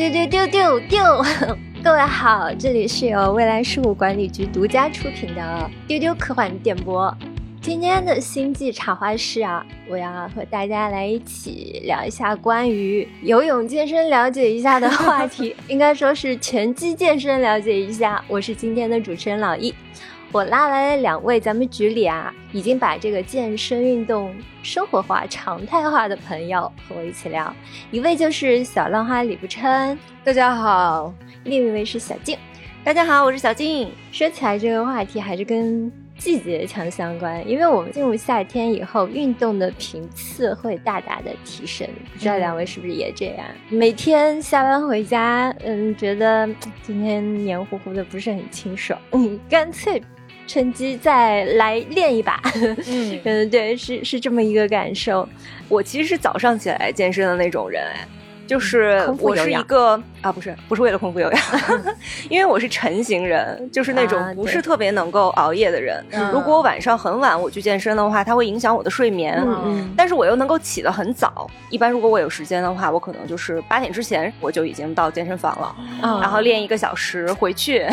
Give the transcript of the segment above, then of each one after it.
丢丢丢丢丢！各位好，这里是由未来事务管理局独家出品的丢丢科幻电波。今天的星际茶话室啊，我要和大家来一起聊一下关于游泳健身了解一下的话题，应该说是拳击健身了解一下。我是今天的主持人老易。我拉来了两位咱们局里啊，已经把这个健身运动生活化、常态化的朋友和我一起聊。一位就是小浪花李不琛，大家好；另一位是小静，大家好，我是小静。说起来这个话题还是跟季节强相关，因为我们进入夏天以后，运动的频次会大大的提升。不知道两位是不是也这样？每天下班回家，嗯，觉得今天黏糊糊的不是很清爽，嗯，干脆。趁机再来练一把，嗯 嗯，对，是是这么一个感受。我其实是早上起来健身的那种人，哎。就是我是一个啊，不是不是为了空腹有氧，因为我是晨型人，就是那种不是特别能够熬夜的人。如果我晚上很晚我去健身的话，它会影响我的睡眠。嗯但是我又能够起得很早，一般如果我有时间的话，我可能就是八点之前我就已经到健身房了，然后练一个小时回去，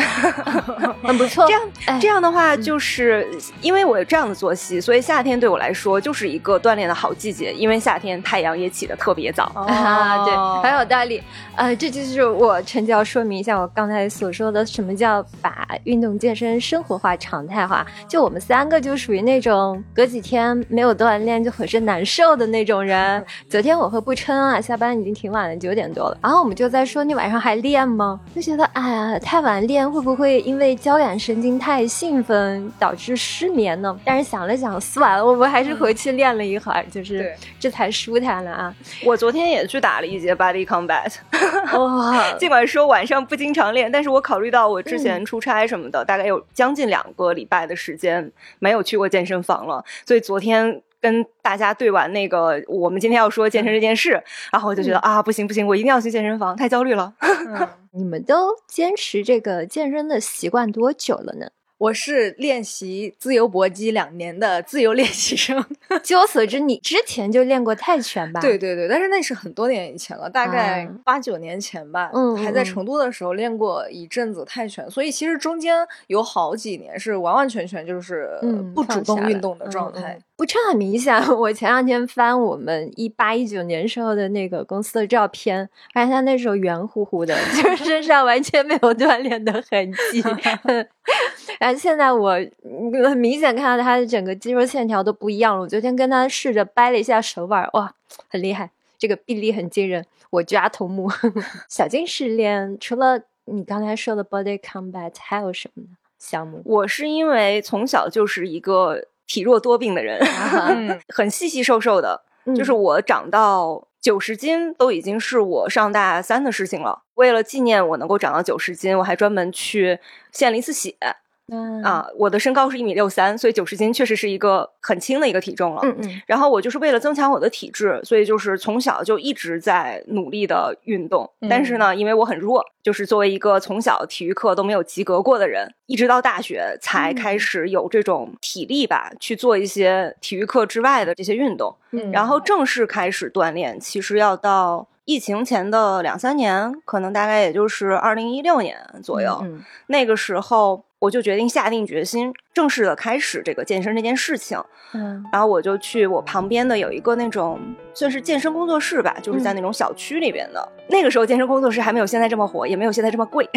很不错。这样这样的话，就是因为我有这样的作息，所以夏天对我来说就是一个锻炼的好季节，因为夏天太阳也起得特别早啊，对。很有道理，呃，这就是我陈教说明一下我刚才所说的，什么叫把运动健身生活化、常态化。就我们三个就属于那种隔几天没有锻炼就浑身难受的那种人。昨天我和不琛啊，下班已经挺晚了，九点多了，然后我们就在说你晚上还练吗？就觉得哎呀，太晚练会不会因为交感神经太兴奋导致失眠呢？但是想了想，算了，我们还是回去练了一会儿，就是这才舒坦了啊。我昨天也去打了一节。Body combat，哇！尽管说晚上不经常练，但是我考虑到我之前出差什么的，大概有将近两个礼拜的时间没有去过健身房了，所以昨天跟大家对完那个我们今天要说健身这件事，然后我就觉得啊，不行不行，我一定要去健身房，太焦虑了。你们都坚持这个健身的习惯多久了呢？我是练习自由搏击两年的自由练习生。据我所知，你之前就练过泰拳吧？对对对，但是那是很多年以前了，大概八九年前吧。嗯，还在成都的时候练过一阵子泰拳，所以其实中间有好几年是完完全全就是不主动运动的状态。不差很明显。我前两天翻我们一八一九年时候的那个公司的照片，发现他那时候圆乎乎的，就是身上完全没有锻炼的痕迹。然后现在我很明显看到他的整个肌肉线条都不一样了。我昨天跟他试着掰了一下手腕，哇，很厉害，这个臂力很惊人，我抓头目。小金失恋除了你刚才说的 body combat，还有什么项目？我是因为从小就是一个。体弱多病的人，很细细瘦瘦的，就是我长到九十斤都已经是我上大三的事情了。为了纪念我能够长到九十斤，我还专门去献了一次血。嗯啊，我的身高是一米六三，所以九十斤确实是一个很轻的一个体重了。嗯嗯。然后我就是为了增强我的体质，所以就是从小就一直在努力的运动。但是呢，因为我很弱，就是作为一个从小体育课都没有及格过的人，一直到大学才开始有这种体力吧，去做一些体育课之外的这些运动。嗯。然后正式开始锻炼，其实要到疫情前的两三年，可能大概也就是二零一六年左右。嗯。那个时候。我就决定下定决心，正式的开始这个健身这件事情。嗯，然后我就去我旁边的有一个那种算是健身工作室吧，就是在那种小区里边的。那个时候健身工作室还没有现在这么火，也没有现在这么贵。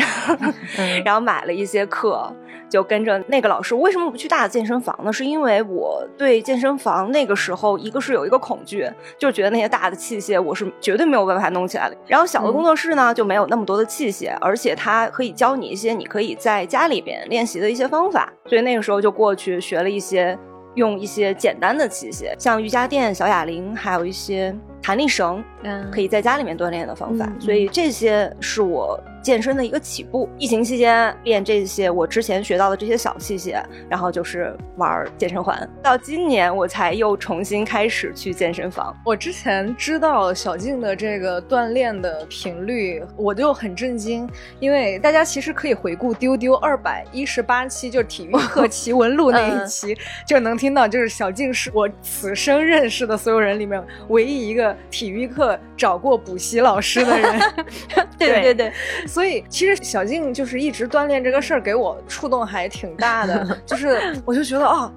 然后买了一些课。就跟着那个老师，为什么不去大的健身房呢？是因为我对健身房那个时候，一个是有一个恐惧，就觉得那些大的器械我是绝对没有办法弄起来的。然后小的工作室呢，就没有那么多的器械，而且它可以教你一些你可以在家里边练习的一些方法。所以那个时候就过去学了一些，用一些简单的器械，像瑜伽垫、小哑铃，还有一些弹力绳，可以在家里面锻炼的方法。所以这些是我。健身的一个起步。疫情期间练这些我之前学到的这些小器械，然后就是玩健身环。到今年我才又重新开始去健身房。我之前知道小静的这个锻炼的频率，我就很震惊，因为大家其实可以回顾丢丢二百一十八期，就是体育课 奇闻录那一期，就能听到，就是小静是我此生认识的所有人里面唯一一个体育课找过补习老师的人。对对对，所以其实小静就是一直锻炼这个事儿，给我触动还挺大的。就是我就觉得啊，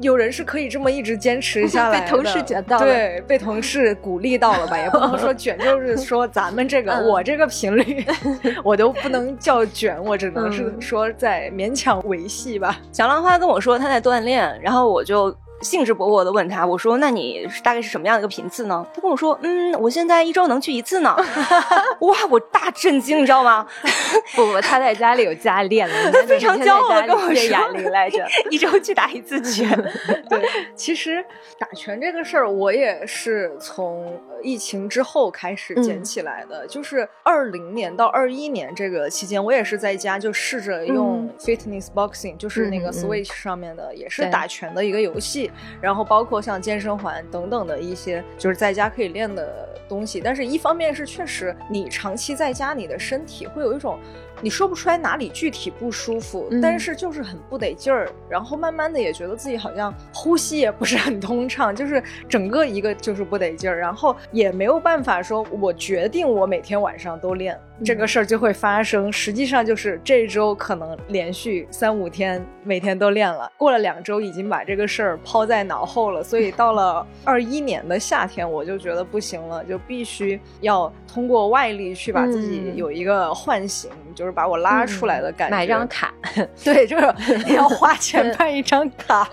有人是可以这么一直坚持下来的。被同事卷到了，对，被同事鼓励到了吧？也不能说卷，就是说咱们这个我这个频率，我都不能叫卷，我只能是说在勉强维系吧。小浪花跟我说他在锻炼，然后我就。兴致勃勃的问他：“我说，那你大概是什么样的一个频次呢？”他跟我说：“嗯，我现在一周能去一次呢。” 哇，我大震惊，你知道吗？不不，他在家里有家练的，他非常骄傲的跟我说：“哑铃来着，一周去打一次拳。”对，其实打拳这个事儿，我也是从疫情之后开始捡起来的。就是二零年到二一年这个期间，我也是在家就试着用 Fitness Boxing，就是那个 Switch 上面的，也是打拳的一个游戏。然后包括像健身环等等的一些，就是在家可以练的东西。但是一方面是确实，你长期在家，你的身体会有一种。你说不出来哪里具体不舒服，但是就是很不得劲儿，然后慢慢的也觉得自己好像呼吸也不是很通畅，就是整个一个就是不得劲儿，然后也没有办法说，我决定我每天晚上都练这个事儿就会发生。实际上就是这周可能连续三五天每天都练了，过了两周已经把这个事儿抛在脑后了，所以到了 二一年的夏天我就觉得不行了，就必须要通过外力去把自己有一个唤醒，就是。把我拉出来的感觉，买张卡，对，就是要花钱 办一张卡，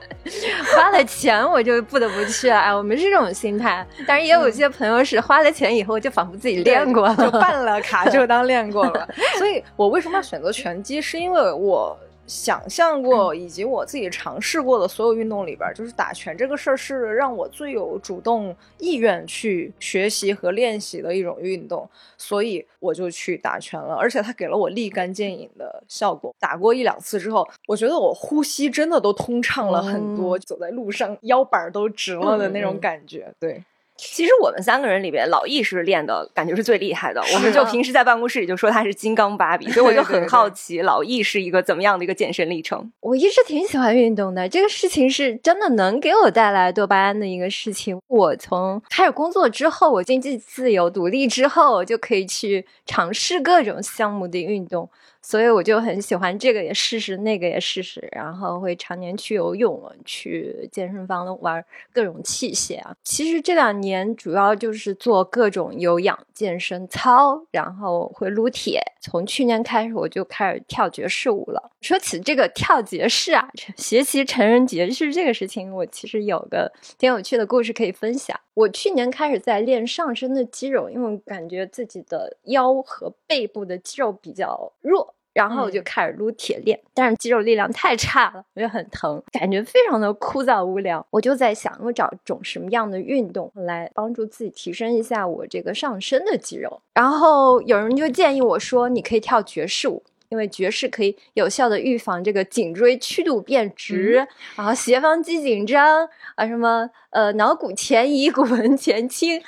花了钱我就不得不去。哎，我们是这种心态，但是也有些朋友是花了钱以后就仿佛自己练过，就办了卡就当练过了。所以我为什么要选择拳击？是因为我。想象过以及我自己尝试过的所有运动里边，就是打拳这个事儿是让我最有主动意愿去学习和练习的一种运动，所以我就去打拳了。而且它给了我立竿见影的效果。打过一两次之后，我觉得我呼吸真的都通畅了很多，走在路上腰板都直了的那种感觉。对。其实我们三个人里边，老易是练的感觉是最厉害的。我们就平时在办公室里就说他是金刚芭比，所以我就很好奇老易是一个怎么样的一个健身历程。我一直挺喜欢运动的，这个事情是真的能给我带来多巴胺的一个事情。我从开始工作之后，我经济自由独立之后，就可以去尝试各种项目的运动。所以我就很喜欢这个也试试，那个也试试，然后会常年去游泳，去健身房玩各种器械啊。其实这两年主要就是做各种有氧健身操，然后会撸铁。从去年开始我就开始跳爵士舞了。说起这个跳爵士啊，学习成人爵士这个事情，我其实有个挺有趣的故事可以分享。我去年开始在练上身的肌肉，因为感觉自己的腰和背部的肌肉比较弱。然后我就开始撸铁练，但是肌肉力量太差了，我就很疼，感觉非常的枯燥无聊。我就在想，我找种什么样的运动来帮助自己提升一下我这个上身的肌肉。然后有人就建议我说，你可以跳爵士舞，因为爵士可以有效的预防这个颈椎曲度变直，然后斜方肌紧张啊，什么呃脑骨前移、骨盆前倾。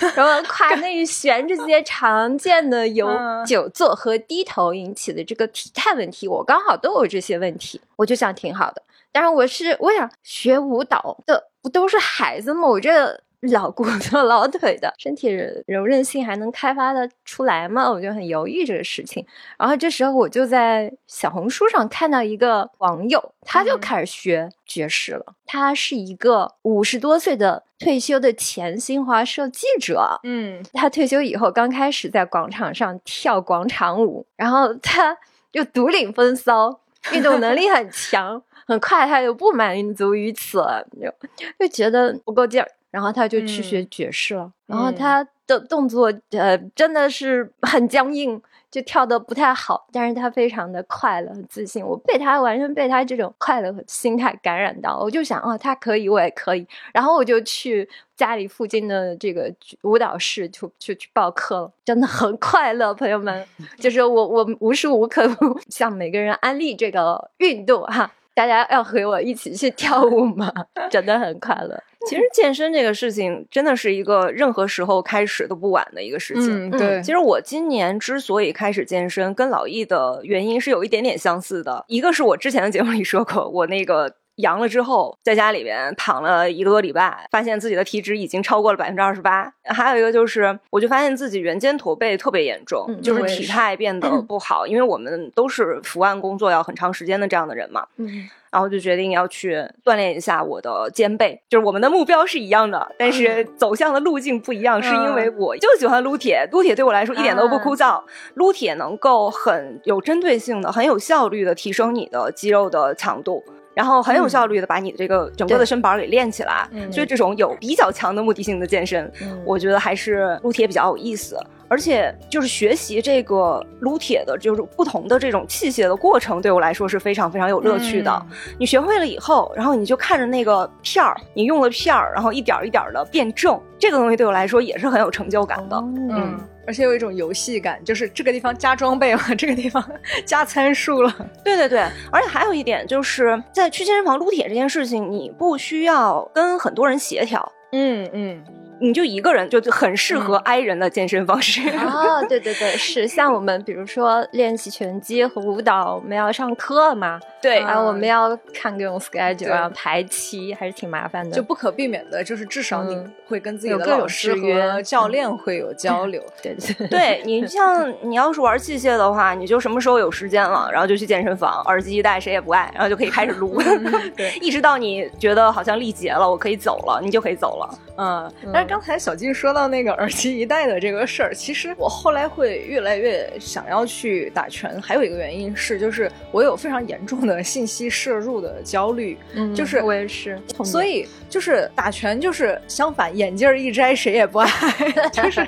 然后胯内旋这些常见的由久坐和低头引起的这个体态问题，我刚好都有这些问题，我就想挺好的。但是我是我想学舞蹈的，不都是孩子吗？我这。老骨头、老腿的身体柔韧性还能开发的出来吗？我就很犹豫这个事情。然后这时候我就在小红书上看到一个网友，他就开始学爵士了。他是一个五十多岁的退休的前新华社记者。嗯，他退休以后刚开始在广场上跳广场舞，然后他就独领风骚，运动能力很强，很快他就不满足于此了，就就觉得不够劲儿。然后他就去学爵士了，然后他的动作呃真的是 很僵硬，就跳的不太好，但是他非常的快乐、很自信。我被他完全被他这种快乐和心态感染到，我就想，哦，他可以，我也可以。然后我就去家里附近的这个舞蹈室就就去报课了，真的很快乐，朋友们。就是我我无时无刻 向每个人安利这个运动哈。大家要和我一起去跳舞吗？真的很快乐。其实健身这个事情真的是一个任何时候开始都不晚的一个事情。对，其实我今年之所以开始健身，跟老易的原因是有一点点相似的。一个是我之前的节目里说过，我那个。阳了之后，在家里边躺了一个多礼拜，发现自己的体脂已经超过了百分之二十八。还有一个就是，我就发现自己圆肩驼背特别严重，就是体态变得不好。因为我们都是伏案工作要很长时间的这样的人嘛，嗯，然后就决定要去锻炼一下我的肩背。就是我们的目标是一样的，但是走向的路径不一样，是因为我就喜欢撸铁，撸铁对我来说一点都不枯燥，撸铁能够很有针对性的、很有效率的提升你的肌肉的强度。然后很有效率的把你的这个整个的身板给练起来，所以这种有比较强的目的性的健身，我觉得还是撸铁比较有意思。而且就是学习这个撸铁的，就是不同的这种器械的过程，对我来说是非常非常有乐趣的。你学会了以后，然后你就看着那个片儿，你用了片儿，然后一点一点的变正，这个东西对我来说也是很有成就感的。嗯。而且有一种游戏感，就是这个地方加装备了，这个地方加参数了。对对对，而且还有一点就是在去健身房撸铁这件事情，你不需要跟很多人协调。嗯嗯。你就一个人就很适合 I 人的健身方式。哦，对对对，是像我们比如说练习拳击和舞蹈，我们要上课嘛，对，然后我们要看各种 schedule，然后排期，还是挺麻烦的，就不可避免的，就是至少你会跟自己的老师和教练会有交流，对对。对，你像你要是玩器械的话，你就什么时候有时间了，然后就去健身房，耳机一戴谁也不爱，然后就可以开始撸，对，一直到你觉得好像力竭了，我可以走了，你就可以走了，嗯，但是。刚才小静说到那个耳机一戴的这个事儿，其实我后来会越来越想要去打拳，还有一个原因是，就是我有非常严重的信息摄入的焦虑，嗯，就是我也是，所以就是打拳就是相反，眼镜一摘谁也不爱，就是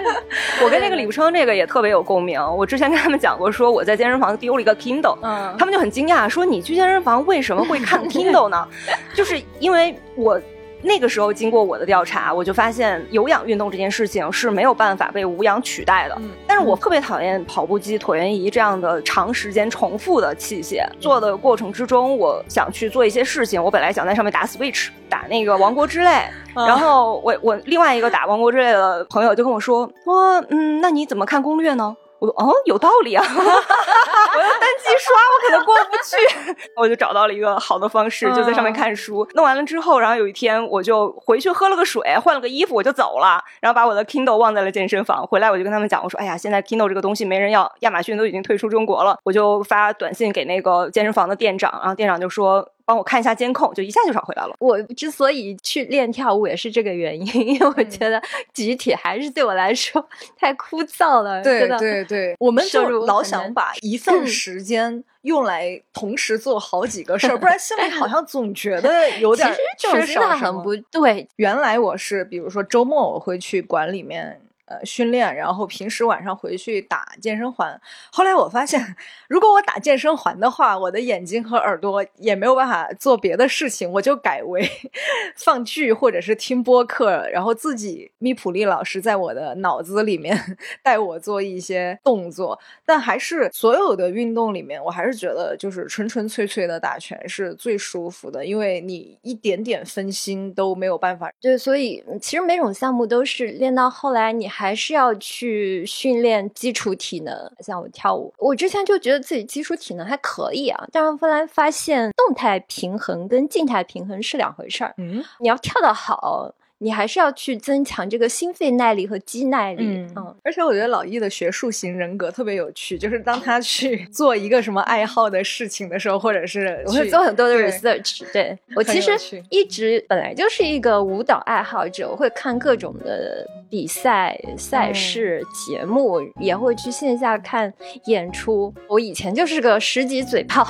我跟那个李不称这个也特别有共鸣。我之前跟他们讲过，说我在健身房丢了一个 Kindle，嗯，他们就很惊讶，说你去健身房为什么会看 Kindle 呢？就是因为我。那个时候，经过我的调查，我就发现有氧运动这件事情是没有办法被无氧取代的。但是我特别讨厌跑步机、椭圆仪这样的长时间重复的器械。做的过程之中，我想去做一些事情。我本来想在上面打 Switch，打那个王国之泪。然后我我另外一个打王国之泪的朋友就跟我说说，嗯，那你怎么看攻略呢？我说哦，有道理啊！我要单机刷，我可能过不去。我就找到了一个好的方式，就在上面看书。弄完了之后，然后有一天我就回去喝了个水，换了个衣服，我就走了。然后把我的 Kindle 忘在了健身房。回来我就跟他们讲，我说：“哎呀，现在 Kindle 这个东西没人要，亚马逊都已经退出中国了。”我就发短信给那个健身房的店长，然后店长就说。帮我看一下监控，就一下就找回来了。我之所以去练跳舞，也是这个原因，因为我觉得集体还是对我来说太枯燥了。对对对，我们就老想把一份时间用来同时做好几个事儿，不然心里好像总觉得有点缺少什么。不对，原来我是，比如说周末我会去馆里面。训练，然后平时晚上回去打健身环。后来我发现，如果我打健身环的话，我的眼睛和耳朵也没有办法做别的事情，我就改为 放剧或者是听播客，然后自己咪普利老师在我的脑子里面 带我做一些动作。但还是所有的运动里面，我还是觉得就是纯纯粹粹的打拳是最舒服的，因为你一点点分心都没有办法。对，所以其实每种项目都是练到后来你。还是要去训练基础体能，像我跳舞，我之前就觉得自己基础体能还可以啊，但是后来发现动态平衡跟静态平衡是两回事儿。嗯，你要跳得好。你还是要去增强这个心肺耐力和肌耐力。嗯，而且我觉得老易的学术型人格特别有趣，就是当他去 做一个什么爱好的事情的时候，或者是我会做很多的 research。对我其实一直本来就是一个舞蹈爱好者，我会看各种的比赛、赛事、节目，也会去线下看演出。我以前就是个十级嘴炮。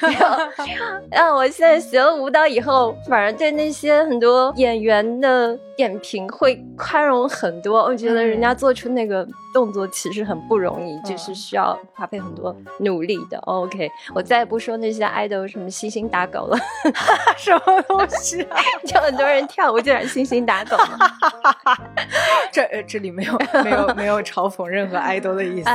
然后我现在学了舞蹈以后，反而对那些很多演员的点评会宽容很多。我觉得人家做出那个动作其实很不容易，就是需要花费很多努力的。OK，我再也不说那些爱豆什么星星打狗了，什么东西？就很多人跳舞就让星星打狗。这这里没有没有没有嘲讽任何爱豆的意思。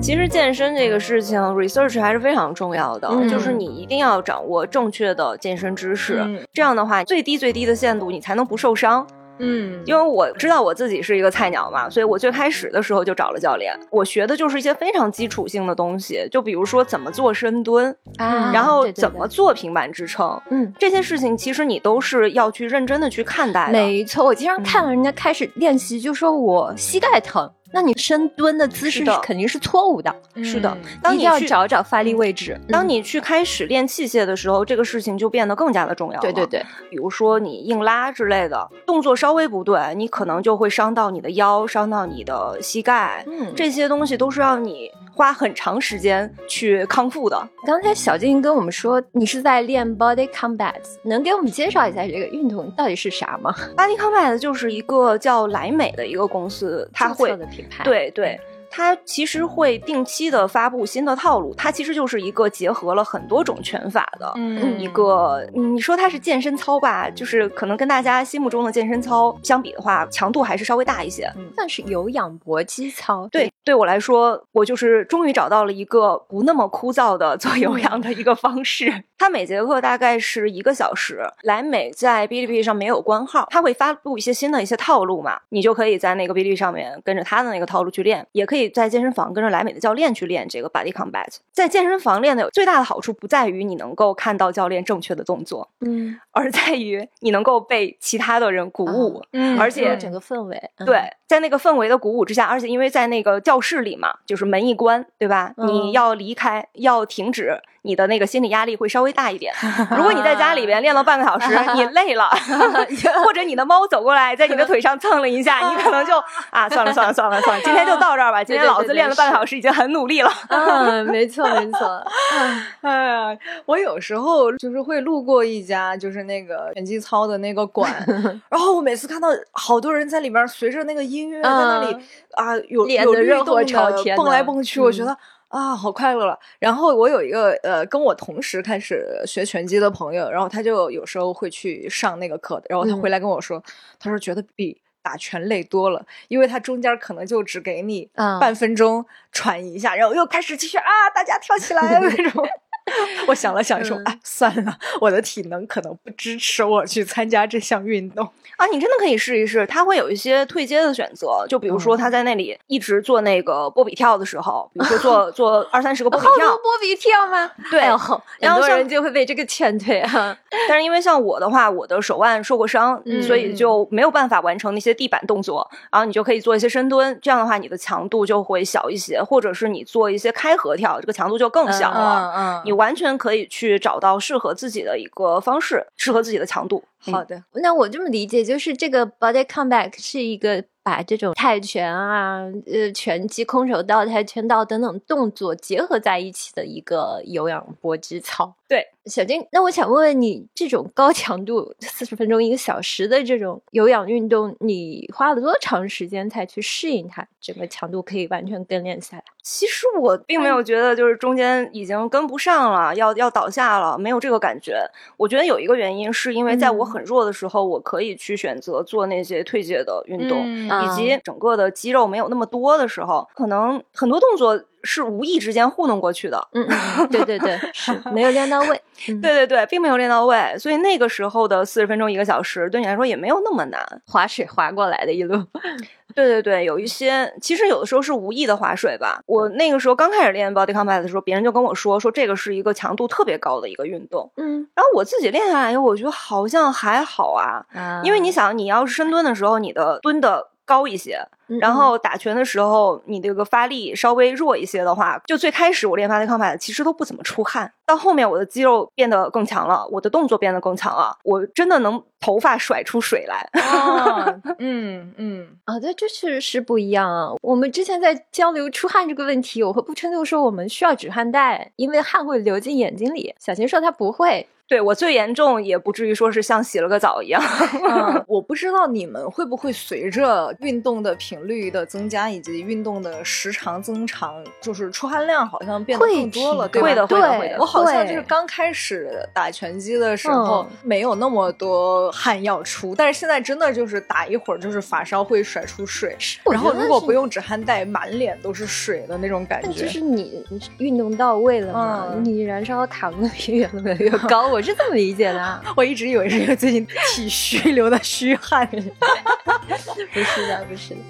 其实健身这个事情，research 还是非常重要的，就是你一定要掌握正确的健身知识，这样的话，最低最低的限度，你才能不受伤。嗯，因为我知道我自己是一个菜鸟嘛，所以我最开始的时候就找了教练。我学的就是一些非常基础性的东西，就比如说怎么做深蹲啊，然后怎么做平板支撑，嗯，这些事情其实你都是要去认真的去看待的。没错，我经常看到人家开始练习，就说我膝盖疼。那你深蹲的姿势肯定是错误的，是的。一定要找找发力位置。当你去开始练器械的时候，这个事情就变得更加的重要了。对对对，比如说你硬拉之类的动作稍微不对，你可能就会伤到你的腰，伤到你的膝盖。嗯，这些东西都是让你。花很长时间去康复的。刚才小静跟我们说，你是在练 Body Combat，能给我们介绍一下这个运动到底是啥吗？Body Combat 就是一个叫莱美的一个公司，它会的品牌，对对。它其实会定期的发布新的套路，它其实就是一个结合了很多种拳法的一个。你说它是健身操吧，就是可能跟大家心目中的健身操相比的话，强度还是稍微大一些，算是有氧搏击操。对，对我来说，我就是终于找到了一个不那么枯燥的做有氧的一个方式。它每节课大概是一个小时。莱美在哔哩哔哩上没有官号，它会发布一些新的一些套路嘛，你就可以在那个哔哩上面跟着他的那个套路去练，也可以。在健身房跟着莱美的教练去练这个 body combat，在健身房练的最大的好处不在于你能够看到教练正确的动作，嗯，而在于你能够被其他的人鼓舞，嗯，而且整个氛围，对，在那个氛围的鼓舞之下，而且因为在那个教室里嘛，就是门一关，对吧？你要离开，要停止。你的那个心理压力会稍微大一点。如果你在家里边练了半个小时，你累了 或者你的猫走过来在你的腿上蹭了一下，你可能就啊，算了算了算了算了，今天就到这儿吧。今天老子练了半个小时，已经很努力了。嗯，没错没错。哎呀，我有时候就是会路过一家就是那个拳击操的那个馆，然后我每次看到好多人在里面随着那个音乐在那里啊，有有热火朝天蹦来蹦去，我觉得。啊，好快乐了！然后我有一个呃，跟我同时开始学拳击的朋友，然后他就有时候会去上那个课，然后他回来跟我说，他说觉得比打拳累多了，因为他中间可能就只给你半分钟喘一下，然后又开始继续啊，大家跳起来 那种。我想了想，说：“哎，算了，我的体能可能不支持我去参加这项运动啊。你真的可以试一试，他会有一些退阶的选择，就比如说他在那里一直做那个波比跳的时候，比如说做 做二三十个波比跳，波比跳吗？对，然后人就会被这个劝退啊。但是因为像我的话，我的手腕受过伤，所以就没有办法完成那些地板动作。然后你就可以做一些深蹲，这样的话你的强度就会小一些，或者是你做一些开合跳，这个强度就更小了。嗯，你。完全可以去找到适合自己的一个方式，适合自己的强度。好的，那我这么理解，就是这个 body comeback 是一个把这种泰拳啊、呃拳击、空手道、跆拳道等等动作结合在一起的一个有氧搏击操。对，小金，那我想问问你，这种高强度四十分钟、一个小时的这种有氧运动，你花了多长时间才去适应它？整个强度可以完全跟练下来？其实我并没有觉得就是中间已经跟不上了，要要倒下了，没有这个感觉。我觉得有一个原因是因为在我。很弱的时候，我可以去选择做那些退阶的运动，以及整个的肌肉没有那么多的时候，可能很多动作是无意之间糊弄过去的。嗯，对对对，是没有练到位。对对对，并没有练到位，所以那个时候的四十分钟一个小时，对你来说也没有那么难，划水划过来的一路。对对对，有一些其实有的时候是无意的划水吧。我那个时候刚开始练 body combat 的时候，别人就跟我说说这个是一个强度特别高的一个运动。嗯，然后我自己练下来以后，我觉得好像还好啊。因为你想，你要是深蹲的时候，你的蹲的。高一些。然后打拳的时候，你这个发力稍微弱一些的话，就最开始我练发力康法其实都不怎么出汗。到后面我的肌肉变得更强了，我的动作变得更强了，我真的能头发甩出水来。嗯嗯啊，对，这确实是不一样啊。我们之前在交流出汗这个问题，我和步琛就说我们需要止汗带，因为汗会流进眼睛里。小琴说她不会。对我最严重也不至于说是像洗了个澡一样。我不知道你们会不会随着运动的频率的增加以及运动的时长增长，就是出汗量好像变得更多了，对会的，会的，会的。我好像就是刚开始打拳击的时候没有那么多汗要出，但是现在真的就是打一会儿就是发梢会甩出水，然后如果不用止汗带，满脸都是水的那种感觉。就是你运动到位了嘛，你燃烧的卡路里越来越 高。我。我是这么理解的，我一直以为是因为最近体虚流的虚汗，不是的，不是的。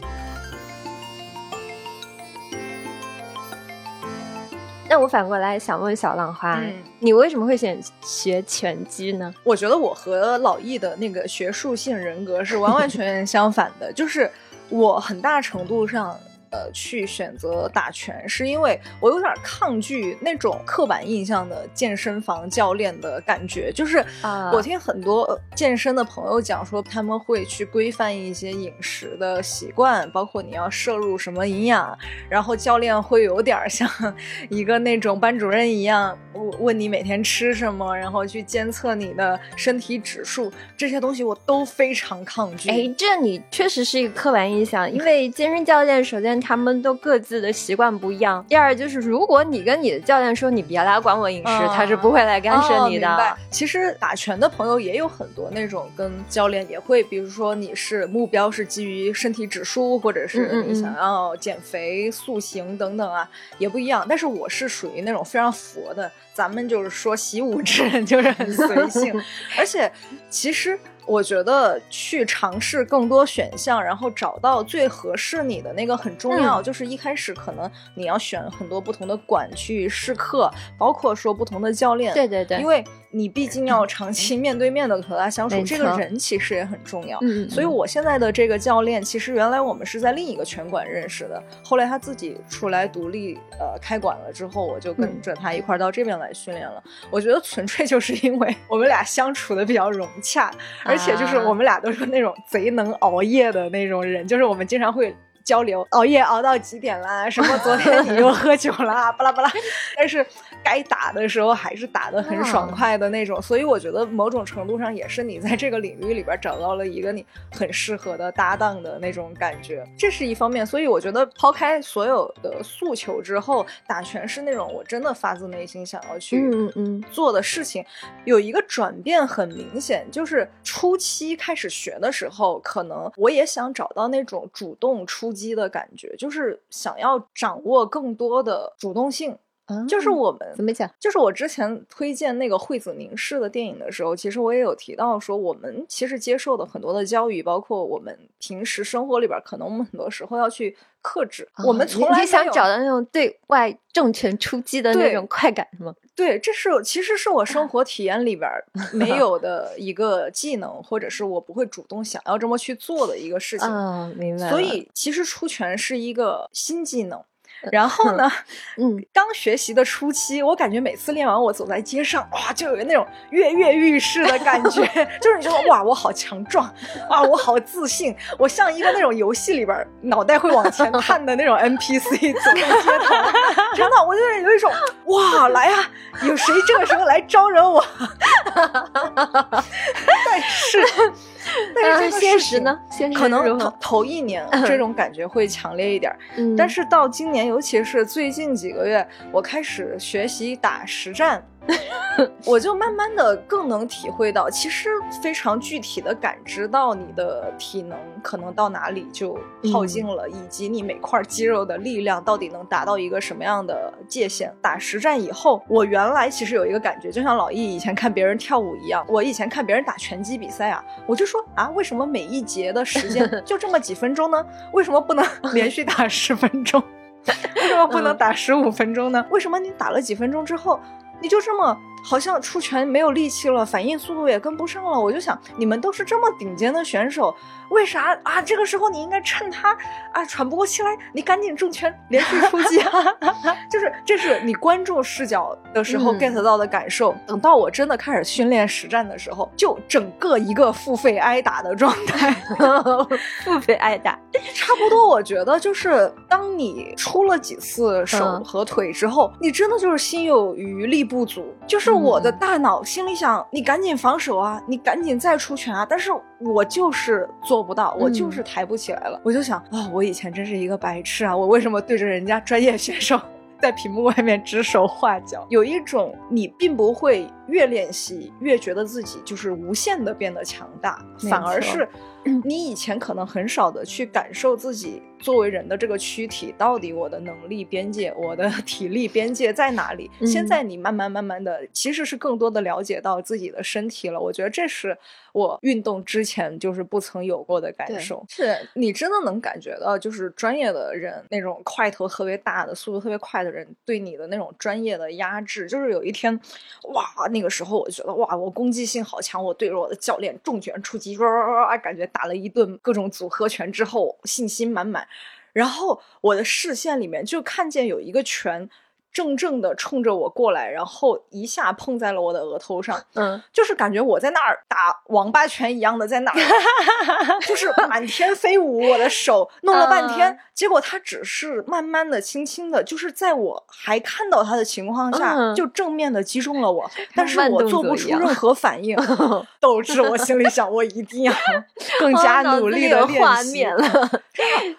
那我反过来想问小浪花，你为什么会选学拳击呢？我觉得我和老易的那个学术性人格是完完全全相反的，就是我很大程度上。呃，去选择打拳，是因为我有点抗拒那种刻板印象的健身房教练的感觉。就是我听很多健身的朋友讲说，他们会去规范一些饮食的习惯，包括你要摄入什么营养，然后教练会有点像 一个那种班主任一样，问问你每天吃什么，然后去监测你的身体指数，这些东西我都非常抗拒。哎，这你确实是一个刻板印象，因为健身教练首先。他们都各自的习惯不一样。第二就是，如果你跟你的教练说你别来管我饮食，他是不会来干涉你的。其实打拳的朋友也有很多那种跟教练也会，比如说你是目标是基于身体指数，或者是你想要减肥塑形等等啊，也不一样。但是我是属于那种非常佛的，咱们就是说习武之人，就是很随性。而且其实。我觉得去尝试更多选项，然后找到最合适你的那个很重要。就是一开始可能你要选很多不同的馆去试课，包括说不同的教练。对对对，因为。你毕竟要长期面对面的和他相处，这个人其实也很重要。嗯，所以我现在的这个教练，其实原来我们是在另一个拳馆认识的，后来他自己出来独立呃开馆了之后，我就跟着他一块儿到这边来训练了。我觉得纯粹就是因为我们俩相处的比较融洽，而且就是我们俩都是那种贼能熬夜的那种人，就是我们经常会。交流熬夜熬到几点啦？什么昨天你又喝酒啦？巴拉巴拉。但是该打的时候还是打的很爽快的那种。所以我觉得某种程度上也是你在这个领域里边找到了一个你很适合的搭档的那种感觉，这是一方面。所以我觉得抛开所有的诉求之后，打拳是那种我真的发自内心想要去嗯嗯做的事情。有一个转变很明显，就是初期开始学的时候，可能我也想找到那种主动出。击的感觉就是想要掌握更多的主动性，就是我们怎么讲？就是我之前推荐那个惠子凝视的电影的时候，其实我也有提到说，我们其实接受的很多的教育，包括我们平时生活里边，可能我们很多时候要去克制。我们从来想找到那种对外重拳出击的那种快感，是吗？对，这是其实是我生活体验里边 没有的一个技能，或者是我不会主动想要这么去做的一个事情。嗯，明白。所以其实出拳是一个新技能。然后呢，嗯，刚学习的初期，我感觉每次练完，我走在街上，哇，就有那种跃跃欲试的感觉，就是你说哇，我好强壮，哇，我好自信，我像一个那种游戏里边脑袋会往前探的那种 NPC 走在街头，真的，我就是有一种哇，来呀，有谁这个时候来招惹我？但是。但是现实呢？可能头头一年这种感觉会强烈一点，但是到今年，尤其是最近几个月，我开始学习打实战。我就慢慢的更能体会到，其实非常具体的感知到你的体能可能到哪里就耗尽了，以及你每块肌肉的力量到底能达到一个什么样的界限。打实战以后，我原来其实有一个感觉，就像老易以前看别人跳舞一样，我以前看别人打拳击比赛啊，我就说啊，为什么每一节的时间 就这么几分钟呢？为什么不能 连续打十分钟？为什么不能打十五分钟呢？为什么你打了几分钟之后？你就这么好像出拳没有力气了，反应速度也跟不上了。我就想，你们都是这么顶尖的选手，为啥啊？这个时候你应该趁他啊喘不过气来，你赶紧重拳连续出击啊！就是这是你观众视角的时候 get 到的感受。等到我真的开始训练实战的时候，就整个一个付费挨打的状态，付费挨打，差不多。我觉得就是当你出了几次手和腿之后，你真的就是心有余力不足，就是。我的大脑心里想：你赶紧防守啊，你赶紧再出拳啊！但是我就是做不到，我就是抬不起来了。我就想啊，我以前真是一个白痴啊！我为什么对着人家专业选手 在屏幕外面指手画脚？有一种你并不会越练习越觉得自己就是无限的变得强大，反而是你以前可能很少的去感受自己。作为人的这个躯体，到底我的能力边界、我的 体力边界在哪里？现在你慢慢慢慢的，其实是更多的了解到自己的身体了。我觉得这是我运动之前就是不曾有过的感受。是你真的能感觉到，就是专业的人那种块头特别大的、速度特别快的人对你的那种专业的压制。就是有一天，哇，那个时候我就觉得哇，我攻击性好强，我对着我的教练重拳出击，哇哇哇感觉打了一顿各种组合拳之后，信心满满。然后我的视线里面就看见有一个拳。正正的冲着我过来，然后一下碰在了我的额头上，嗯，就是感觉我在那儿打王八拳一样的在那儿，就是满天飞舞，我的手弄了半天，结果他只是慢慢的、轻轻的，就是在我还看到他的情况下，就正面的击中了我，但是我做不出任何反应，导致我心里想，我一定要更加努力的练习了，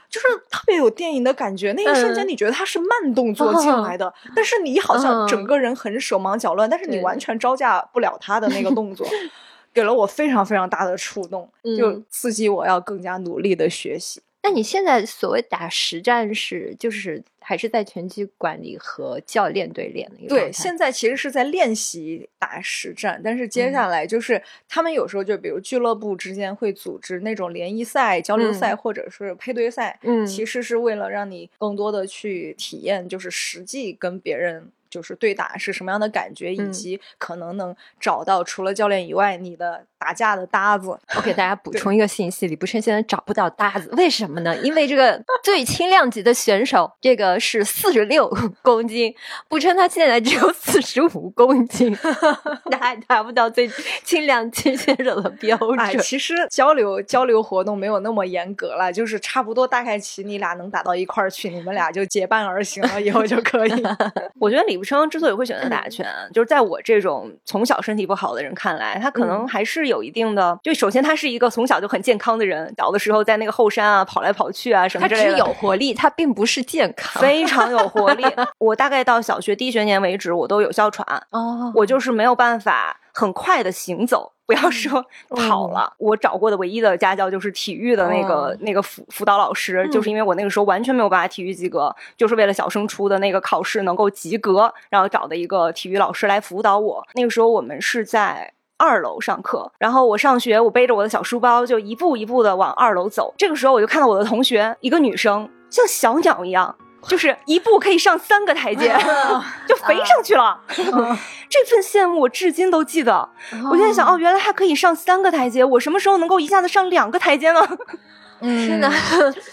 就是特别有电影的感觉，那一瞬间你觉得他是慢动作进来的。但是你好像整个人很手忙脚乱，但是你完全招架不了他的那个动作，给了我非常非常大的触动，就刺激我要更加努力的学习。那你现在所谓打实战是，就是还是在拳击馆里和教练对练的一个对，现在其实是在练习打实战，但是接下来就是他们有时候就比如俱乐部之间会组织那种联谊赛、交流赛或者是配对赛，嗯，其实是为了让你更多的去体验，就是实际跟别人。就是对打是什么样的感觉，以及可能能找到除了教练以外你的打架的搭子。我给大家 补充一个信息：李步琛现在找不到搭子，为什么呢？因为这个 最轻量级的选手，这个是四十六 公斤，不琛他现在只有四十五公斤，他还达不到最轻量级选手的标准。其实交流交流活动没有那么严格了，就是差不多大概齐，你俩能打到一块儿去，你们俩就结伴而行了，以后就可以。我觉得李。武生之所以会选择打拳，就是在我这种从小身体不好的人看来，他可能还是有一定的。就首先，他是一个从小就很健康的人，小的时候在那个后山啊跑来跑去啊什么之类的。他只有活力，他并不是健康，非常有活力。我大概到小学低学年为止，我都有哮喘，哦，我就是没有办法很快的行走。不要说跑了，我找过的唯一的家教就是体育的那个那个辅辅导老师，就是因为我那个时候完全没有办法体育及格，就是为了小升初的那个考试能够及格，然后找的一个体育老师来辅导我。那个时候我们是在二楼上课，然后我上学，我背着我的小书包就一步一步的往二楼走。这个时候我就看到我的同学，一个女生像小鸟一样。就是一步可以上三个台阶，就飞上去了。这份羡慕我至今都记得。我现在想，哦，原来还可以上三个台阶，我什么时候能够一下子上两个台阶呢？是的。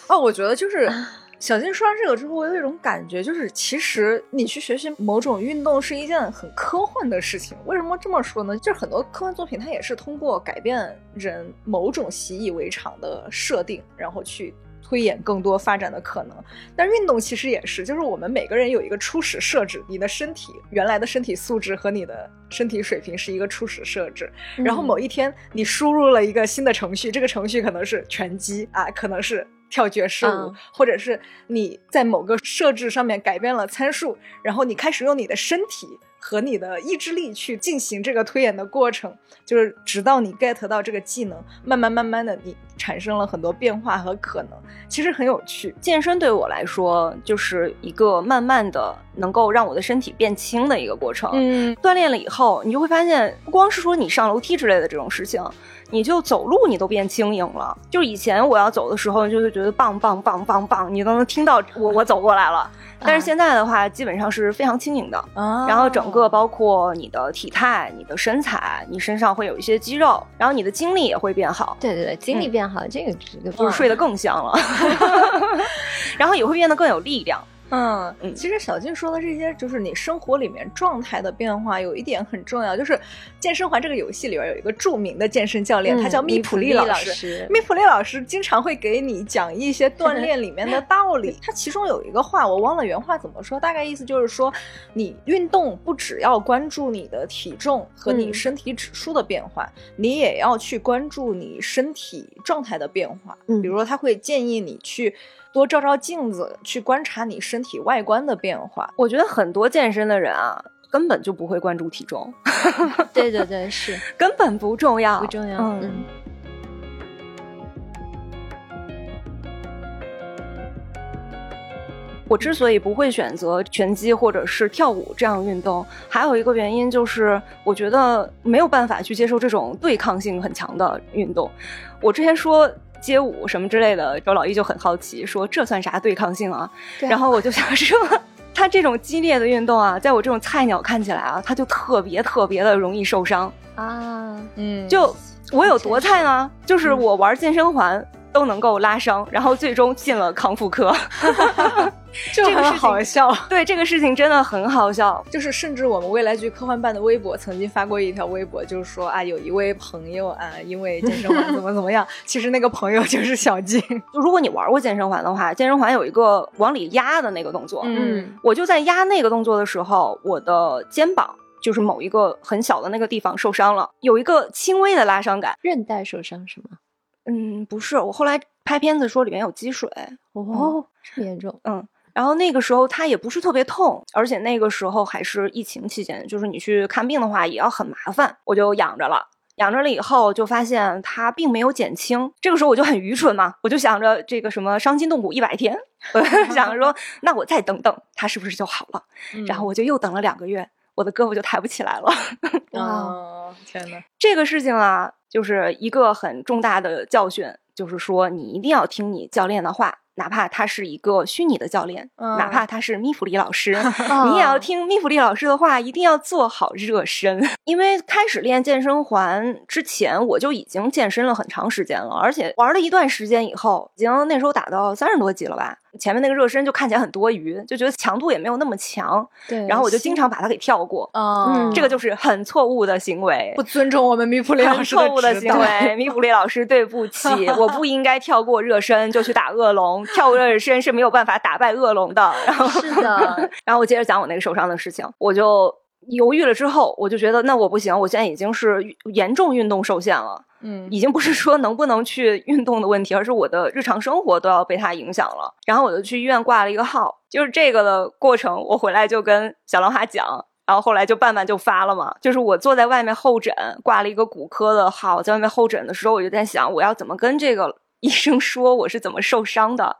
哦，我觉得就是小金说完这个之后，我有一种感觉，就是其实你去学习某种运动是一件很科幻的事情。为什么这么说呢？就是很多科幻作品，它也是通过改变人某种习以为常的设定，然后去。推演更多发展的可能，但运动其实也是，就是我们每个人有一个初始设置，你的身体原来的身体素质和你的身体水平是一个初始设置，然后某一天你输入了一个新的程序，这个程序可能是拳击啊，可能是跳爵士舞，或者是你在某个设置上面改变了参数，然后你开始用你的身体。和你的意志力去进行这个推演的过程，就是直到你 get 到这个技能，慢慢慢慢的你产生了很多变化和可能，其实很有趣。健身对我来说就是一个慢慢的能够让我的身体变轻的一个过程。嗯，锻炼了以后，你就会发现，不光是说你上楼梯之类的这种事情，你就走路你都变轻盈了。就以前我要走的时候，就会觉得棒棒棒棒棒，你都能听到我我走过来了。但是现在的话，基本上是非常轻盈的，然后整个。个包括你的体态、你的身材，你身上会有一些肌肉，然后你的精力也会变好。对对对，精力变好，这个就是睡得更香了，然后也会变得更有力量。嗯，其实小静说的这些，就是你生活里面状态的变化，有一点很重要，就是健身环这个游戏里边有一个著名的健身教练，他叫密普利老师。密普利老师经常会给你讲一些锻炼里面的道理。他其中有一个话，我忘了原话怎么说，大概意思就是说，你运动不只要关注你的体重和你身体指数的变化，你也要去关注你身体状态的变化。嗯，比如说他会建议你去。多照照镜子，去观察你身体外观的变化。我觉得很多健身的人啊，根本就不会关注体重。对对对，是 根本不重要，不重要。嗯。我之所以不会选择拳击或者是跳舞这样运动，还有一个原因就是，我觉得没有办法去接受这种对抗性很强的运动。我之前说。街舞什么之类的，周老一就很好奇，说这算啥对抗性啊？然后我就想说，他这种激烈的运动啊，在我这种菜鸟看起来啊，他就特别特别的容易受伤啊。嗯，就我有多菜呢？就是我玩健身环。都能够拉伤，然后最终进了康复科，这个很好笑。对这个事情真的很好笑，就是甚至我们未来局科幻办的微博曾经发过一条微博，就是说啊，有一位朋友啊，因为健身环怎么怎么样，其实那个朋友就是小金。就如果你玩过健身环的话，健身环有一个往里压的那个动作，嗯，我就在压那个动作的时候，我的肩膀就是某一个很小的那个地方受伤了，有一个轻微的拉伤感，韧带受伤是吗？嗯，不是，我后来拍片子说里面有积水哦，这么严重。嗯，然后那个时候它也不是特别痛，而且那个时候还是疫情期间，就是你去看病的话也要很麻烦，我就养着了。养着了以后就发现它并没有减轻，这个时候我就很愚蠢嘛，我就想着这个什么伤筋动骨一百天，我就想着说 那我再等等，它是不是就好了？然后我就又等了两个月，我的胳膊就抬不起来了。啊，天呐，这个事情啊。就是一个很重大的教训，就是说你一定要听你教练的话，哪怕他是一个虚拟的教练，哪怕他是密弗里老师，你也要听密弗里老师的话，一定要做好热身。因为开始练健身环之前，我就已经健身了很长时间了，而且玩了一段时间以后，已经那时候打到三十多级了吧。前面那个热身就看起来很多余，就觉得强度也没有那么强。对，然后我就经常把它给跳过。嗯，这个就是很错误的行为，不尊重我们米普利老师错误的行为。米普利老师，对不 起，我不应该跳过热身就去打恶龙，跳过热身是没有办法打败恶龙的。然后是的，然后我接着讲我那个受伤的事情，我就犹豫了之后，我就觉得那我不行，我现在已经是严重运动受限了。嗯，已经不是说能不能去运动的问题，而是我的日常生活都要被它影响了。然后我就去医院挂了一个号，就是这个的过程。我回来就跟小浪花讲，然后后来就办办就发了嘛。就是我坐在外面候诊，挂了一个骨科的号，在外面候诊的时候，我就在想，我要怎么跟这个医生说我是怎么受伤的。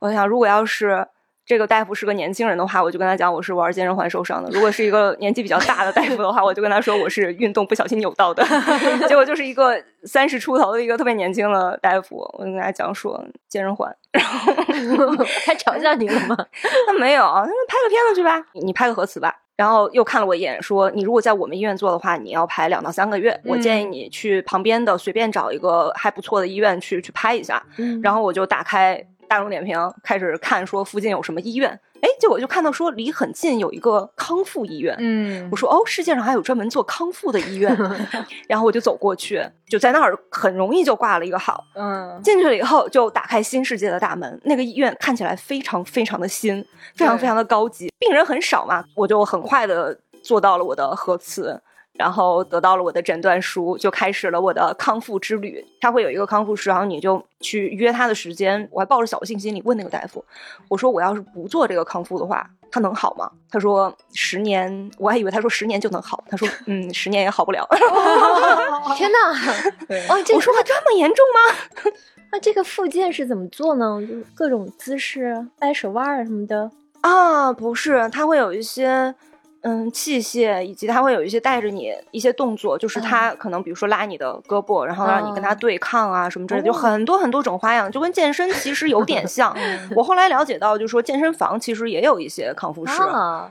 我想，如果要是。这个大夫是个年轻人的话，我就跟他讲我是玩健身环受伤的；如果是一个年纪比较大的大夫的话，我就跟他说我是运动不小心扭到的。结果就是一个三十出头的一个特别年轻的大夫，我就跟他讲说健身环，然后 他嘲笑你了吗？他没有，他说拍个片子去吧，你拍个核磁吧。然后又看了我一眼，说你如果在我们医院做的话，你要排两到三个月。我建议你去旁边的随便找一个还不错的医院去去拍一下。然后我就打开。大众点评开始看说附近有什么医院，哎，结果就看到说离很近有一个康复医院，嗯，我说哦，世界上还有专门做康复的医院，然后我就走过去，就在那儿很容易就挂了一个号，嗯，进去了以后就打开新世界的大门，那个医院看起来非常非常的新，非常非常的高级，病人很少嘛，我就很快的做到了我的核磁。然后得到了我的诊断书，就开始了我的康复之旅。他会有一个康复师，然后你就去约他的时间。我还抱着侥幸心，理问那个大夫，我说我要是不做这个康复的话，他能好吗？他说十年，我还以为他说十年就能好。他说嗯，十年也好不了。天哪！哦，我说话这么严重吗？那这个复健是怎么做呢？就是各种姿势，掰手腕什么的啊？不是，他会有一些。嗯器械，以及他会有一些带着你一些动作，就是他可能比如说拉你的胳膊，然后让你跟他对抗啊什么之类的，就很多很多种花样，就跟健身其实有点像。我后来了解到，就是说健身房其实也有一些康复师。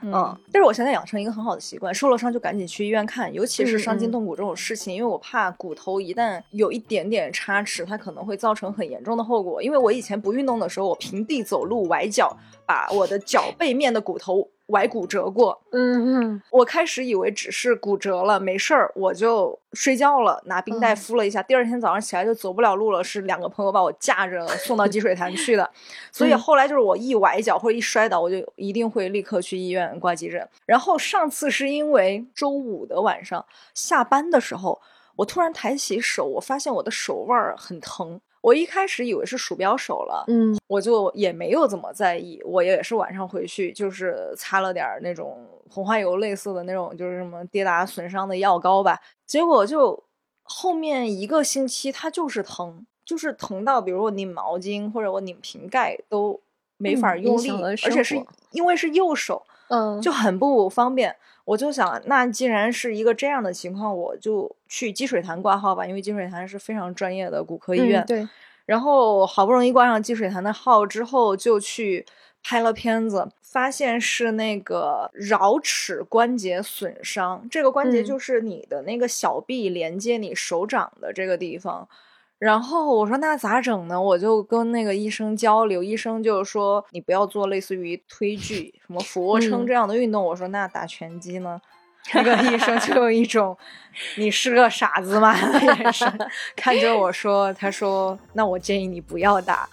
嗯，但是我现在养成一个很好的习惯，受了伤就赶紧去医院看，尤其是伤筋动骨这种事情，因为我怕骨头一旦有一点点差池，它可能会造成很严重的后果。因为我以前不运动的时候，我平地走路崴脚，把我的脚背面的骨头。崴骨折过，嗯嗯，我开始以为只是骨折了，没事儿，我就睡觉了，拿冰袋敷了一下。第二天早上起来就走不了路了，是两个朋友把我架着送到积水潭去的。所以后来就是我一崴脚或者一摔倒，我就一定会立刻去医院挂急诊。然后上次是因为周五的晚上下班的时候，我突然抬起手，我发现我的手腕很疼。我一开始以为是鼠标手了，嗯，我就也没有怎么在意。我也是晚上回去，就是擦了点那种红花油类似的那种，就是什么跌打损伤的药膏吧。结果就后面一个星期，它就是疼，就是疼到，比如我拧毛巾或者我拧瓶盖都没法用力，而且是因为是右手，嗯，就很不方便。我就想，那既然是一个这样的情况，我就去积水潭挂号吧，因为积水潭是非常专业的骨科医院。对。然后好不容易挂上积水潭的号之后，就去拍了片子，发现是那个桡尺关节损伤。这个关节就是你的那个小臂连接你手掌的这个地方。然后我说那咋整呢？我就跟那个医生交流，医生就是说你不要做类似于推 举、什么俯卧撑这样的运动。我说那打拳击呢？那个医生就用一种“你是个傻子吗” 的眼神看着我说：“他说那我建议你不要打。”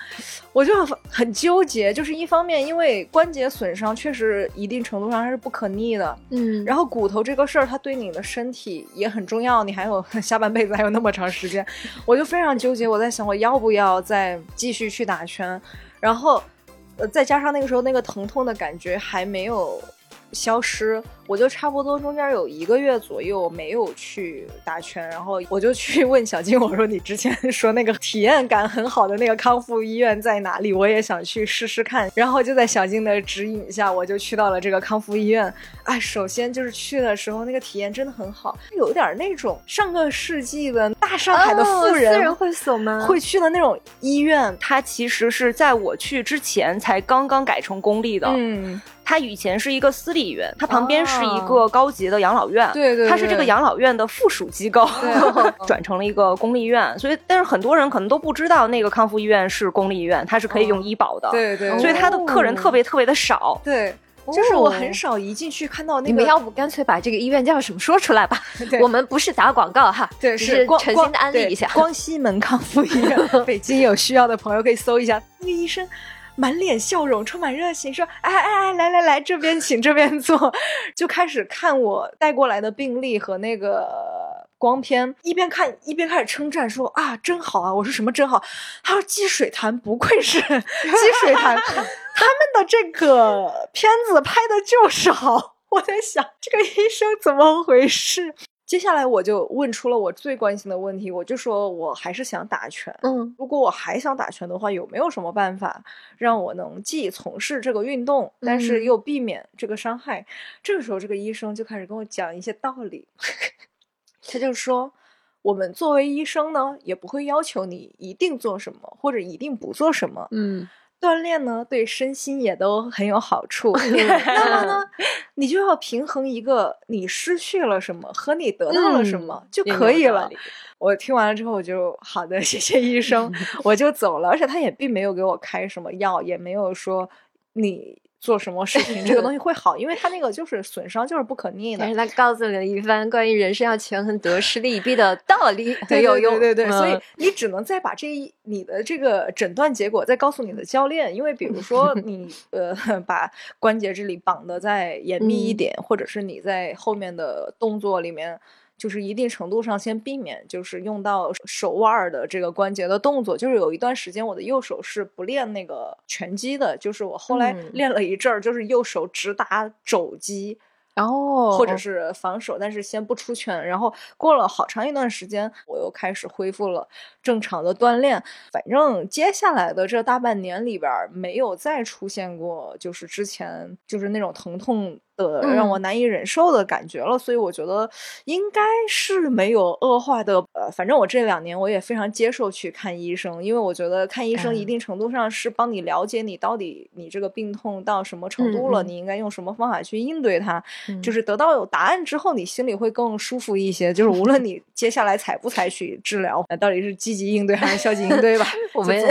我就很纠结，就是一方面因为关节损伤确实一定程度上它是不可逆的，嗯，然后骨头这个事儿它对你的身体也很重要，你还有下半辈子还有那么长时间，我就非常纠结。我在想我要不要再继续去打拳，然后呃再加上那个时候那个疼痛的感觉还没有。消失，我就差不多中间有一个月左右没有去打拳，然后我就去问小金，我说你之前说那个体验感很好的那个康复医院在哪里？我也想去试试看。然后就在小金的指引下，我就去到了这个康复医院。哎，首先就是去的时候那个体验真的很好，有点那种上个世纪的大上海的富人会所吗？会去的那种医院。它其实是在我去之前才刚刚改成公立的。嗯。它以前是一个私立医院，它旁边是一个高级的养老院，对对，它是这个养老院的附属机构，转成了一个公立医院。所以，但是很多人可能都不知道那个康复医院是公立医院，它是可以用医保的，对对，所以他的客人特别特别的少，对，就是我很少一进去看到那个。你们要不干脆把这个医院叫什么说出来吧？我们不是打广告哈，对，是诚心的安利一下。光西门康复医院，北京有需要的朋友可以搜一下那个医生。满脸笑容，充满热情，说：“哎哎哎，来来来，这边请，这边坐。”就开始看我带过来的病历和那个光片，一边看一边开始称赞，说：“啊，真好啊！”我说：“什么真好？”他说：“积水潭不愧是 积水潭，他们的这个片子拍的就是好。”我在想，这个医生怎么回事？接下来我就问出了我最关心的问题，我就说我还是想打拳。嗯，如果我还想打拳的话，有没有什么办法让我能既从事这个运动，但是又避免这个伤害？这个时候，这个医生就开始跟我讲一些道理。他就说，我们作为医生呢，也不会要求你一定做什么，或者一定不做什么。嗯。锻炼呢，对身心也都很有好处。那么呢，你就要平衡一个你失去了什么和你得到了什么就可以了。我听完了之后，我就好的，谢谢医生，我就走了。而且他也并没有给我开什么药，也没有说你。做什么事情这个东西会好，因为他那个就是损伤就是不可逆的。但是他告诉了一番关于人生要权衡得失利弊的 道理，很有用。对对对，所以你只能再把这一你的这个诊断结果再告诉你的教练，因为比如说 你呃把关节这里绑的再严密一点，或者是你在后面的动作里面。就是一定程度上先避免，就是用到手腕的这个关节的动作。就是有一段时间，我的右手是不练那个拳击的，就是我后来练了一阵儿，就是右手直打肘击。然后或者是防守，但是先不出拳。然后过了好长一段时间，我又开始恢复了正常的锻炼。反正接下来的这大半年里边，没有再出现过就是之前就是那种疼痛的让我难以忍受的感觉了，所以我觉得应该是没有恶化的。呃，反正我这两年我也非常接受去看医生，因为我觉得看医生一定程度上是帮你了解你到底你这个病痛到什么程度了，你应该用什么方法去应对它。就是得到有答案之后，你心里会更舒服一些。就是无论 你接下来采不采取治疗，那到底是积极应对还是消极应对吧？我们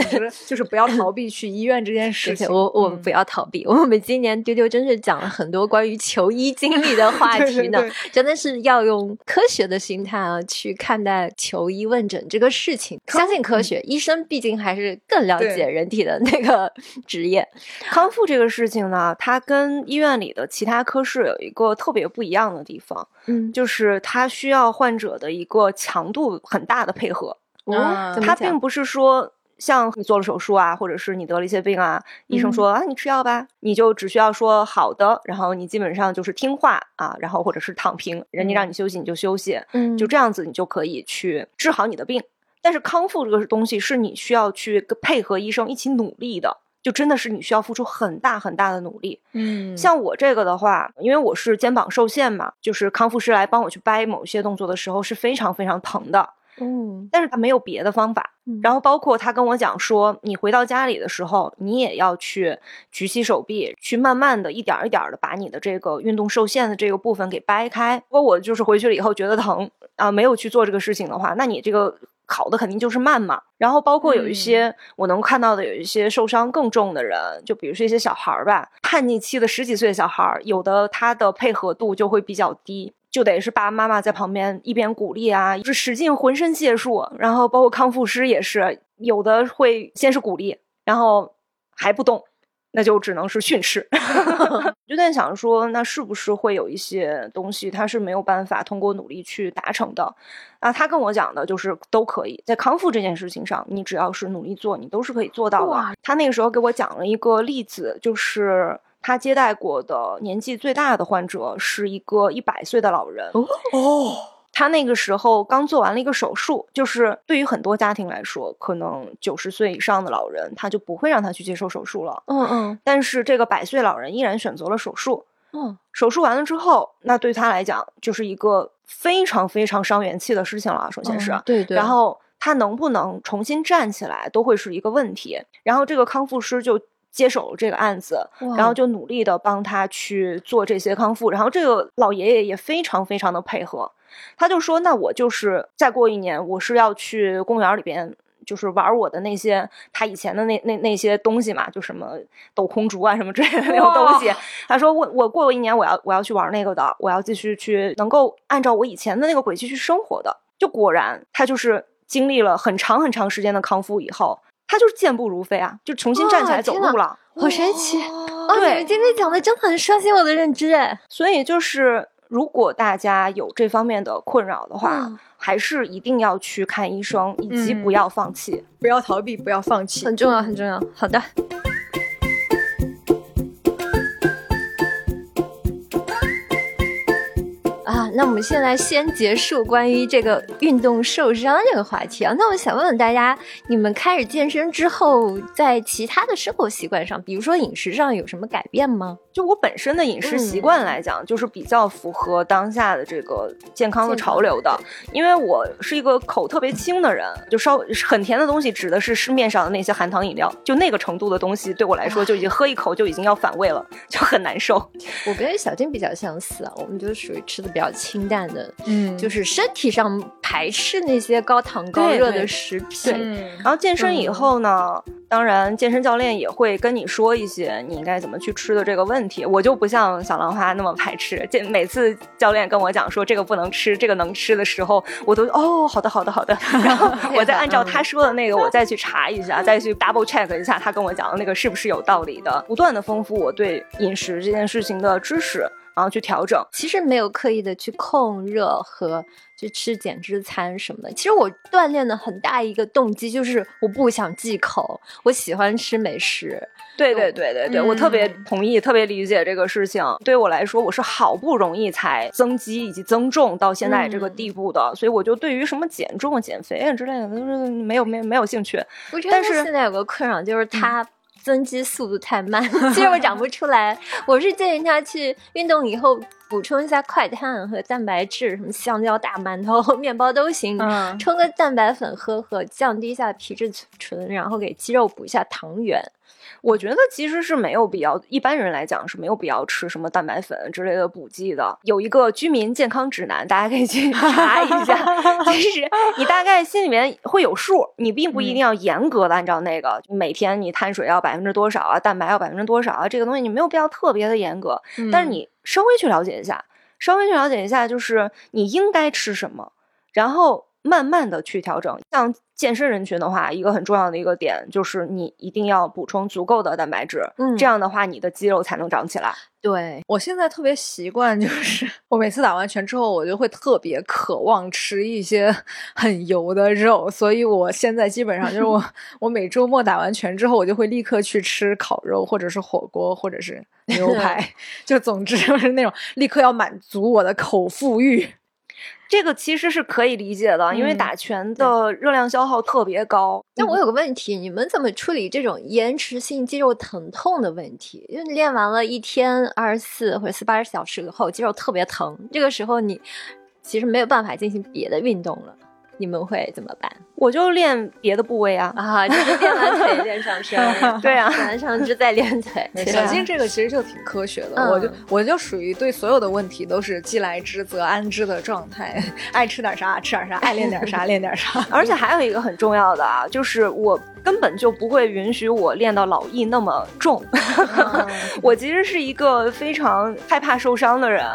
就是不要逃避去医院这件事情。我我们不要逃避。我们今年丢丢真是讲了很多关于求医经历的话题呢，真的是要用科学的心态啊去看待求医问诊这个事情。相信科学，医生毕竟还是更了解人体的那个职业。康复这个事情呢，它跟医院里的其他科室有一个特别不一样的地方，嗯，就是它需要患者的一个强度很大的配合。哦，它并不是说。像你做了手术啊，或者是你得了一些病啊，医生说啊，你吃药吧，你就只需要说好的，然后你基本上就是听话啊，然后或者是躺平，人家让你休息你就休息，嗯，就这样子你就可以去治好你的病。但是康复这个东西是你需要去配合医生一起努力的，就真的是你需要付出很大很大的努力。嗯，像我这个的话，因为我是肩膀受限嘛，就是康复师来帮我去掰某些动作的时候是非常非常疼的。嗯，但是他没有别的方法。然后包括他跟我讲说，你回到家里的时候，你也要去举起手臂，去慢慢的一点一点的把你的这个运动受限的这个部分给掰开。如果我就是回去了以后觉得疼啊，没有去做这个事情的话，那你这个好的肯定就是慢嘛。然后包括有一些我能看到的，有一些受伤更重的人，就比如说一些小孩儿吧，叛逆期的十几岁的小孩儿，有的他的配合度就会比较低。就得是爸爸妈妈在旁边一边鼓励啊，是使尽浑身解数，然后包括康复师也是有的会先是鼓励，然后还不动，那就只能是训斥。就在想说，那是不是会有一些东西，他是没有办法通过努力去达成的？啊，他跟我讲的就是都可以在康复这件事情上，你只要是努力做，你都是可以做到的。他那个时候给我讲了一个例子，就是。他接待过的年纪最大的患者是一个一百岁的老人哦，他那个时候刚做完了一个手术，就是对于很多家庭来说，可能九十岁以上的老人他就不会让他去接受手术了，嗯嗯，但是这个百岁老人依然选择了手术，嗯，手术完了之后，那对他来讲就是一个非常非常伤元气的事情了，首先是对对，然后他能不能重新站起来都会是一个问题，然后这个康复师就。接手这个案子，然后就努力的帮他去做这些康复，然后这个老爷爷也非常非常的配合，他就说：“那我就是再过一年，我是要去公园里边，就是玩我的那些他以前的那那那些东西嘛，就什么抖空竹啊什么之类的那种东西。”他说：“我我过了一年，我要我要去玩那个的，我要继续去能够按照我以前的那个轨迹去生活的。”就果然，他就是经历了很长很长时间的康复以后。他就是健步如飞啊，就重新站起来走路了，好神奇！哦，你们今天讲的真的很刷新我的认知哎。所以就是，如果大家有这方面的困扰的话，还是一定要去看医生，以及不要放弃，不要逃避，不要放弃，很重要，很重要。好的。那我们现在先结束关于这个运动受伤这个话题啊。那我想问问大家，你们开始健身之后，在其他的生活习惯上，比如说饮食上有什么改变吗？就我本身的饮食习惯来讲，就是比较符合当下的这个健康的潮流的。因为我是一个口特别轻的人，就稍很甜的东西，指的是市面上的那些含糖饮料，就那个程度的东西，对我来说就已经喝一口就已经要反胃了，就很难受。我跟小金比较相似啊，我们就属于吃的比较清淡的，嗯，就是身体上排斥那些高糖高热的食品。然后健身以后呢？当然，健身教练也会跟你说一些你应该怎么去吃的这个问题。我就不像小浪花那么排斥，这每次教练跟我讲说这个不能吃，这个能吃的时候，我都哦，好的，好的，好的。然后 我再按照他说的那个，我再去查一下，再去 double check 一下他跟我讲的那个是不是有道理的，不断的丰富我对饮食这件事情的知识。然后去调整，其实没有刻意的去控热和去吃减脂餐什么的。其实我锻炼的很大一个动机就是我不想忌口，我喜欢吃美食。对对对对对，我特别同意，特别理解这个事情。对我来说，我是好不容易才增肌以及增重到现在这个地步的，所以我就对于什么减重、减肥啊之类的都是没有没没有兴趣。但是现在有个困扰就是他。增肌速度太慢，肌肉长不出来。我是建议他去运动以后补充一下快碳和蛋白质，什么香蕉、大馒头、面包都行，冲个蛋白粉喝喝，降低一下皮质醇，然后给肌肉补一下糖原。我觉得其实是没有必要，一般人来讲是没有必要吃什么蛋白粉之类的补剂的。有一个居民健康指南，大家可以去 查一下。其实你大概心里面会有数，你并不一定要严格的按照那个，每天你碳水要百分之多少啊，蛋白要百分之多少啊，这个东西你没有必要特别的严格。但是你稍微去了解一下，稍微去了解一下，就是你应该吃什么，然后。慢慢的去调整，像健身人群的话，一个很重要的一个点就是你一定要补充足够的蛋白质，嗯，这样的话你的肌肉才能长起来。对我现在特别习惯，就是 我每次打完拳之后，我就会特别渴望吃一些 很油的肉，所以我现在基本上就是我 我每周末打完拳之后，我就会立刻去吃烤肉，或者是火锅，或者是牛排，就总之就是那种立刻要满足我的口腹欲。这个其实是可以理解的，因为打拳的热量消耗特别高。那我有个问题，你们怎么处理这种延迟性肌肉疼痛的问题？因为练完了一天二十四或者四八十小时以后，肌肉特别疼，这个时候你其实没有办法进行别的运动了。你们会怎么办？我就练别的部位啊啊，就是练完腿练上身，对啊，练完上肢再练腿。小金这个其实就挺科学的，我就我就属于对所有的问题都是既来之则安之的状态，爱吃点啥吃点啥，爱练点啥 练点啥。而且还有一个很重要的啊，就是我。根本就不会允许我练到老易那么重。我其实是一个非常害怕受伤的人，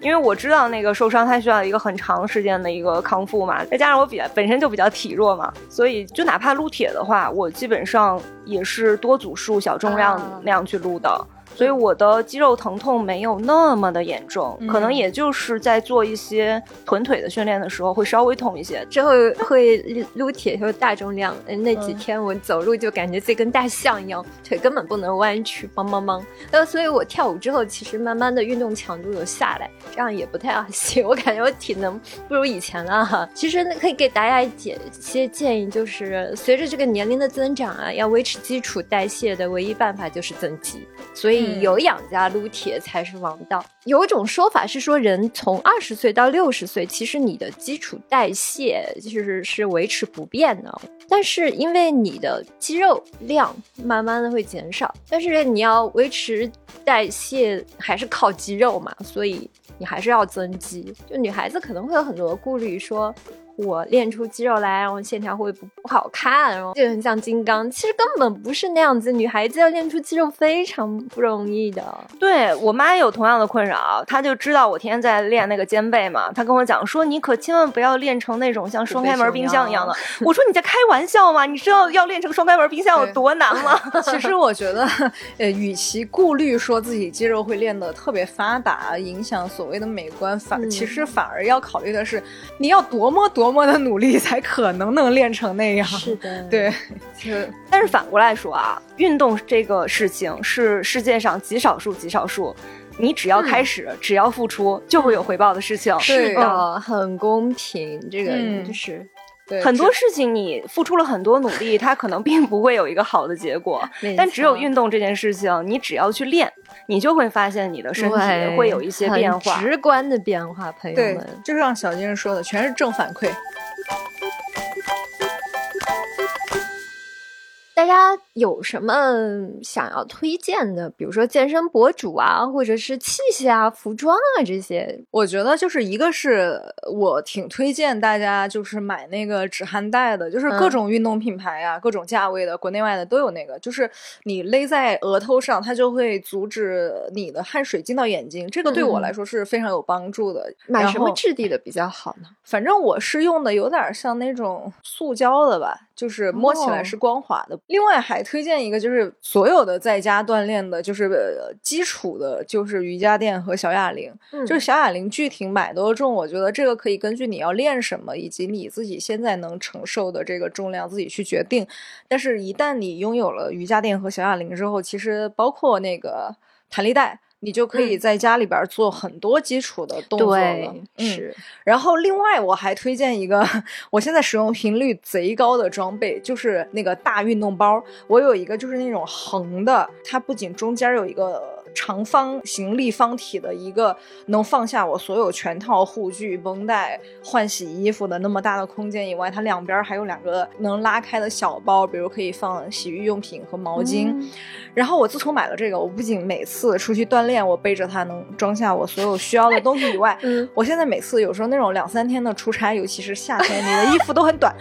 因为我知道那个受伤它需要一个很长时间的一个康复嘛。再加上我比较本身就比较体弱嘛，所以就哪怕撸铁的话，我基本上也是多组数、小重量那样去撸的。所以我的肌肉疼痛没有那么的严重，可能也就是在做一些臀腿的训练的时候会稍微痛一些。之后会撸铁和大重量，那几天我走路就感觉自己跟大象一样，腿根本不能弯曲，梆梆梆。呃，所以我跳舞之后，其实慢慢的运动强度有下来，这样也不太行。我感觉我体能不如以前了哈。其实可以给大家一些建议，就是随着这个年龄的增长啊，要维持基础代谢的唯一办法就是增肌。所以有氧加撸铁才是王道。有一种说法是说，人从二十岁到六十岁，其实你的基础代谢就是是维持不变的，但是因为你的肌肉量慢慢的会减少，但是你要维持代谢还是靠肌肉嘛，所以你还是要增肌。就女孩子可能会有很多顾虑，说。我练出肌肉来，然后线条会不不好看，然后就很像金刚。其实根本不是那样子，女孩子要练出肌肉非常不容易的。对我妈也有同样的困扰，她就知道我天天在练那个肩背嘛，她跟我讲说，你可千万不要练成那种像双开门冰箱一样的。我说你在开玩笑吗？你知道要练成双开门冰箱有多难吗？其实我觉得，呃，与其顾虑说自己肌肉会练得特别发达，影响所谓的美观，反其实反而要考虑的是，你要多么多。多么的努力才可能能练成那样？是的，对。但是反过来说啊，运动这个事情是世界上极少数、极少数，你只要开始，只要付出，就会有回报的事情。是的，很公平。这个就是。很多事情你付出了很多努力，它可能并不会有一个好的结果。但只有运动这件事情，你只要去练，你就会发现你的身体会有一些变化，直观的变化。朋友们，就是像小金说的，全是正反馈。大家有什么想要推荐的？比如说健身博主啊，或者是器械啊、服装啊这些。我觉得就是一个是我挺推荐大家就是买那个止汗带的，就是各种运动品牌啊，各种价位的，国内外的都有那个。就是你勒在额头上，它就会阻止你的汗水进到眼睛。这个对我来说是非常有帮助的。买什么质地的比较好呢？反正我是用的有点像那种塑胶的吧，就是摸起来是光滑的。另外还推荐一个，就是所有的在家锻炼的，就是基础的，就是瑜伽垫和小哑铃。就是小哑铃具体买多重，我觉得这个可以根据你要练什么，以及你自己现在能承受的这个重量自己去决定。但是，一旦你拥有了瑜伽垫和小哑铃之后，其实包括那个弹力带。你就可以在家里边做很多基础的动作了。是。然后另外我还推荐一个，我现在使用频率贼高的装备，就是那个大运动包。我有一个就是那种横的，它不仅中间有一个。长方形立方体的一个能放下我所有全套护具、绷带、换洗衣服的那么大的空间以外，它两边还有两个能拉开的小包，比如可以放洗浴用品和毛巾。然后我自从买了这个，我不仅每次出去锻炼，我背着它能装下我所有需要的东西以外，我现在每次有时候那种两三天的出差，尤其是夏天，你的衣服都很短，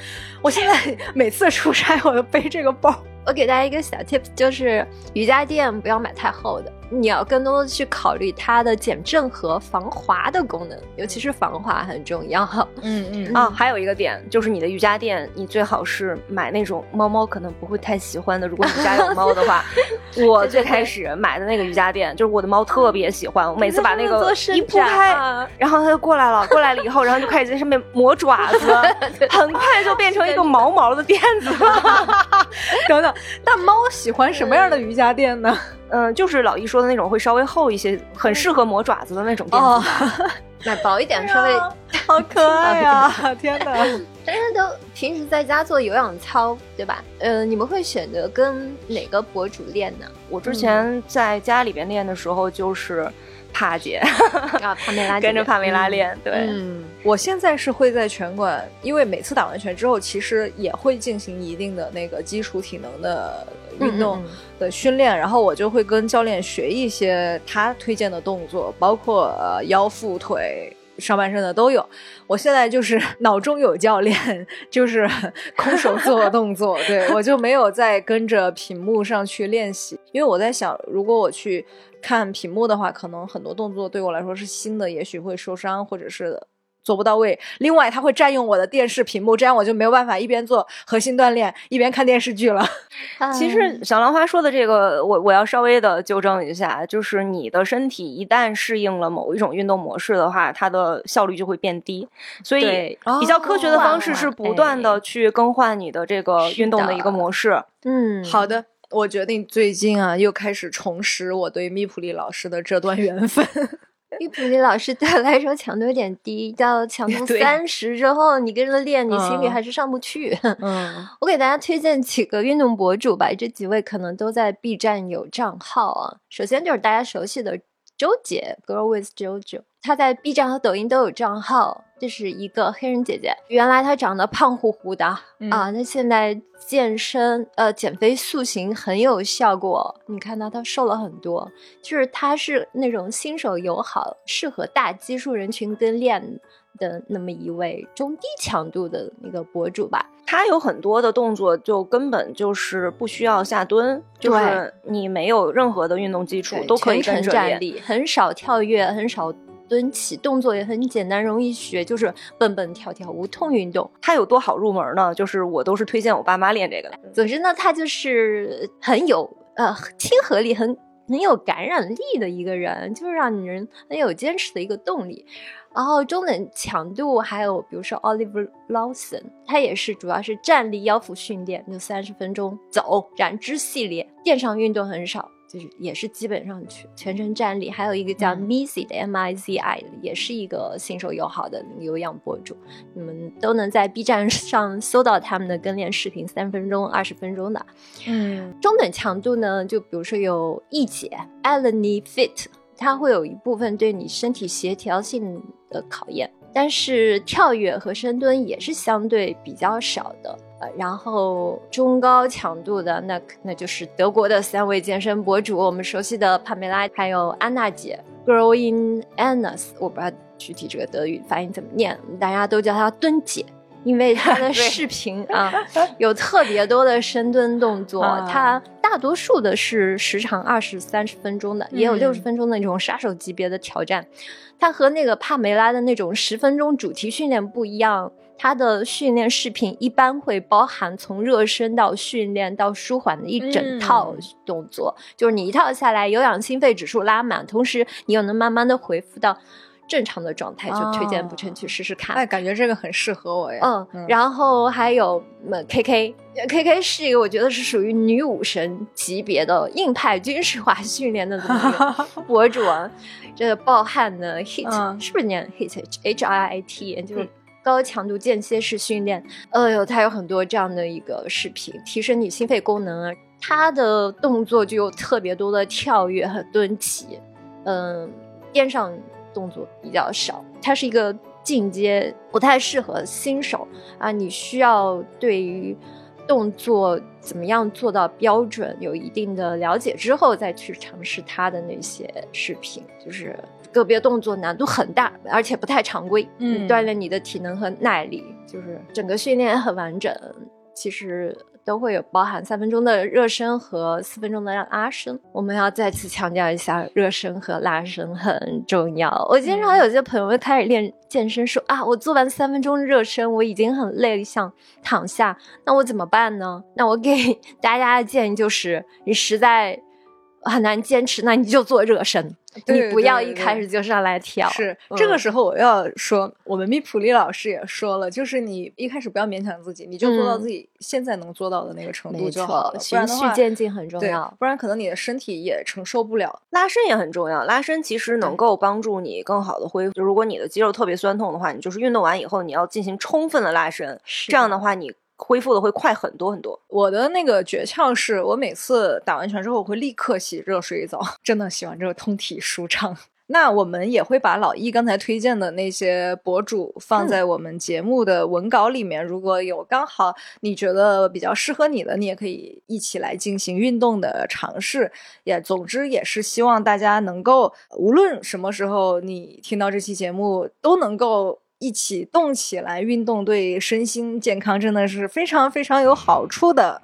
我现在每次出差我都背这个包。我给大家一个小 tips，就是瑜伽垫不要买太厚的。你要更多的去考虑它的减震和防滑的功能，尤其是防滑很重要。嗯嗯啊，还有一个点就是你的瑜伽垫，你最好是买那种猫猫可能不会太喜欢的。如果你家有猫的话，我最开始买的那个瑜伽垫，就是我的猫特别喜欢，我每次把那个一铺开，然后它就过来了，过来了以后，然后就开始在上面磨爪子，很快就变成一个毛毛的垫子。等等，那猫喜欢什么样的瑜伽垫呢？嗯，就是老易说的那种会稍微厚一些，很适合磨爪子的那种垫子。买薄一点，稍微好可爱呀！天哪！大家都平时在家做有氧操，对吧？呃，你们会选择跟哪个博主练呢？我之前在家里边练的时候，就是帕姐啊，帕梅拉 跟着帕梅拉练。对，嗯，我现在是会在拳馆，因为每次打完拳之后，其实也会进行一定的那个基础体能的。运动的训练，然后我就会跟教练学一些他推荐的动作，包括腰、腹、腿、上半身的都有。我现在就是 脑中有教练，就是空手做 动作，对我就没有再跟着屏幕上去练习，因为我在想，如果我去看屏幕的话，可能很多动作对我来说是新的，也许会受伤，或者是。做不到位，另外它会占用我的电视屏幕，这样我就没有办法一边做核心锻炼一边看电视剧了。其实小兰花说的这个，我我要稍微的纠正一下，就是你的身体一旦适应了某一种运动模式的话，它的效率就会变低。所以比较科学的方式是不断的去更换你的这个运动的一个模式。嗯，好的，我决定最近啊又开始重拾我对密普利老师的这段缘分。玉普利老师对我来说强度有点低，到强度 三十之后，你跟着练，你心里还是上不去。嗯，我给大家推荐几个运动博主吧，这几位可能都在 B 站有账号啊。首先就是大家熟悉的周姐，Girl with JoJo，她在 B 站和抖音都有账号。这是一个黑人姐姐，原来她长得胖乎乎的啊，那现在健身呃减肥塑形很有效果，你看到她瘦了很多，就是她是那种新手友好，适合大基数人群跟练的那么一位中低强度的那个博主吧。她有很多的动作就根本就是不需要下蹲，就是你没有任何的运动基础都可以跟着练，很少跳跃，很少。蹲起动作也很简单，容易学，就是蹦蹦跳跳无痛运动。它有多好入门呢？就是我都是推荐我爸妈练这个的。总之呢，它就是很有呃亲和力，很很有感染力的一个人，就是让人很有坚持的一个动力。然后中等强度还有比如说 Oliver Lawson，他也是主要是站立腰腹训练，就三十分钟走燃脂系列，垫上运动很少。就是也是基本上全全程站立，还有一个叫 Mizi 的 M I Z I 的，也是一个新手友好的有氧博主，你们都能在 B 站上搜到他们的跟练视频，三分钟、二十分钟的。嗯，中等强度呢，就比如说有易姐 Eleni Fit，它会有一部分对你身体协调性的考验，但是跳跃和深蹲也是相对比较少的。呃，然后中高强度的那那就是德国的三位健身博主，我们熟悉的帕梅拉，还有安娜姐，Growing Annas，我不知道具体这个德语发音怎么念，大家都叫她蹲姐，因为 她的视频啊有特别多的深蹲动作，她大多数的是时长二十三十分钟的，也有六十分钟的那种杀手级别的挑战，她和那个帕梅拉的那种十分钟主题训练不一样。他的训练视频一般会包含从热身到训练到舒缓的一整套动作，就是你一套下来，有氧心肺指数拉满，同时你又能慢慢的恢复到正常的状态，就推荐不成去试试看。哎，感觉这个很适合我呀。嗯，然后还有 K K，K K 是一个我觉得是属于女武神级别的硬派军事化训练的 博主啊。这个暴汗的 Hit 是不是念 Hit H I I T？就是高强度间歇式训练。哎呦，他有很多这样的一个视频，提升你心肺功能啊。他的动作就有特别多的跳跃和蹲起，嗯，边上。动作比较少，它是一个进阶，不太适合新手啊。你需要对于动作怎么样做到标准有一定的了解之后，再去尝试它的那些视频。就是个别动作难度很大，而且不太常规，嗯，锻炼你的体能和耐力，就是整个训练很完整。其实。都会有包含三分钟的热身和四分钟的拉伸。我们要再次强调一下，热身和拉伸很重要。我经常有些朋友开始练健身，说啊，我做完三分钟热身，我已经很累，想躺下，那我怎么办呢？那我给大家的建议就是，你实在很难坚持，那你就做热身。你不要一开始就上来挑。是这个时候，我要说，我们米普利老师也说了，就是你一开始不要勉强自己，你就做到自己现在能做到的那个程度就好了。循序渐进很重要，不然可能你的身体也承受不了。拉伸也很重要，拉伸其实能够帮助你更好的恢复。就如果你的肌肉特别酸痛的话，你就是运动完以后你要进行充分的拉伸，这样的话你。恢复的会快很多很多。我的那个诀窍是我每次打完拳之后，我会立刻洗热水澡，真的洗完之后通体舒畅。那我们也会把老易刚才推荐的那些博主放在我们节目的文稿里面。如果有刚好你觉得比较适合你的，你也可以一起来进行运动的尝试。也总之也是希望大家能够，无论什么时候你听到这期节目，都能够。一起动起来，运动对身心健康真的是非常非常有好处的。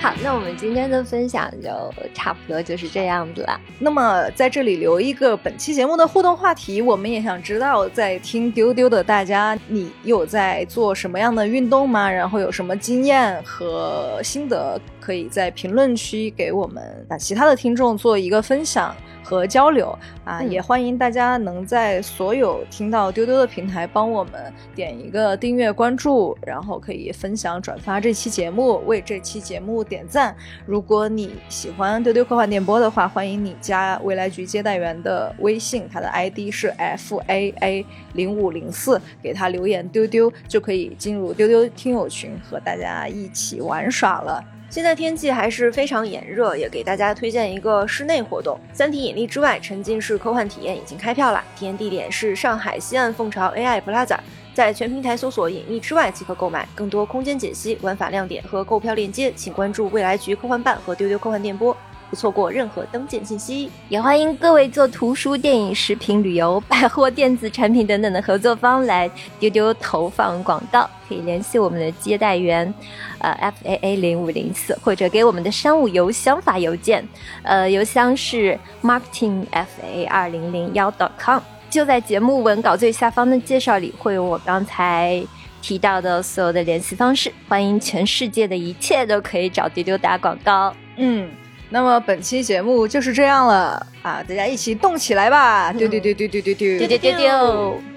好，那我们今天的分享就差不多就是这样子了。那么在这里留一个本期节目的互动话题，我们也想知道，在听丢丢的大家，你有在做什么样的运动吗？然后有什么经验和心得，可以在评论区给我们啊其他的听众做一个分享。和交流啊，也欢迎大家能在所有听到丢丢的平台帮我们点一个订阅关注，然后可以分享转发这期节目，为这期节目点赞。如果你喜欢丢丢科幻电波的话，欢迎你加未来局接待员的微信，他的 ID 是 f a a 零五零四，给他留言丢丢就可以进入丢丢听友群和大家一起玩耍了。现在天气还是非常炎热，也给大家推荐一个室内活动——三体引力之外沉浸式科幻体验已经开票了。体验地点是上海西岸凤巢 AI Plaza，在全平台搜索“引力之外”即可购买。更多空间解析、玩法亮点和购票链接，请关注未来局科幻办和丢丢科幻电波。错过任何登舰信息，也欢迎各位做图书、电影、食品、旅游、百货、电子产品等等的合作方来丢丢投放广告，可以联系我们的接待员，呃，f a a 零五零四，或者给我们的商务邮箱发邮件，呃，邮箱是 marketing f a 二零零幺 dot com，就在节目文稿最下方的介绍里会有我刚才提到的所有的联系方式，欢迎全世界的一切都可以找丢丢打广告，嗯。那么本期节目就是这样了啊！大家一起动起来吧！丢丢丢丢丢丢丢丢丢丢丢。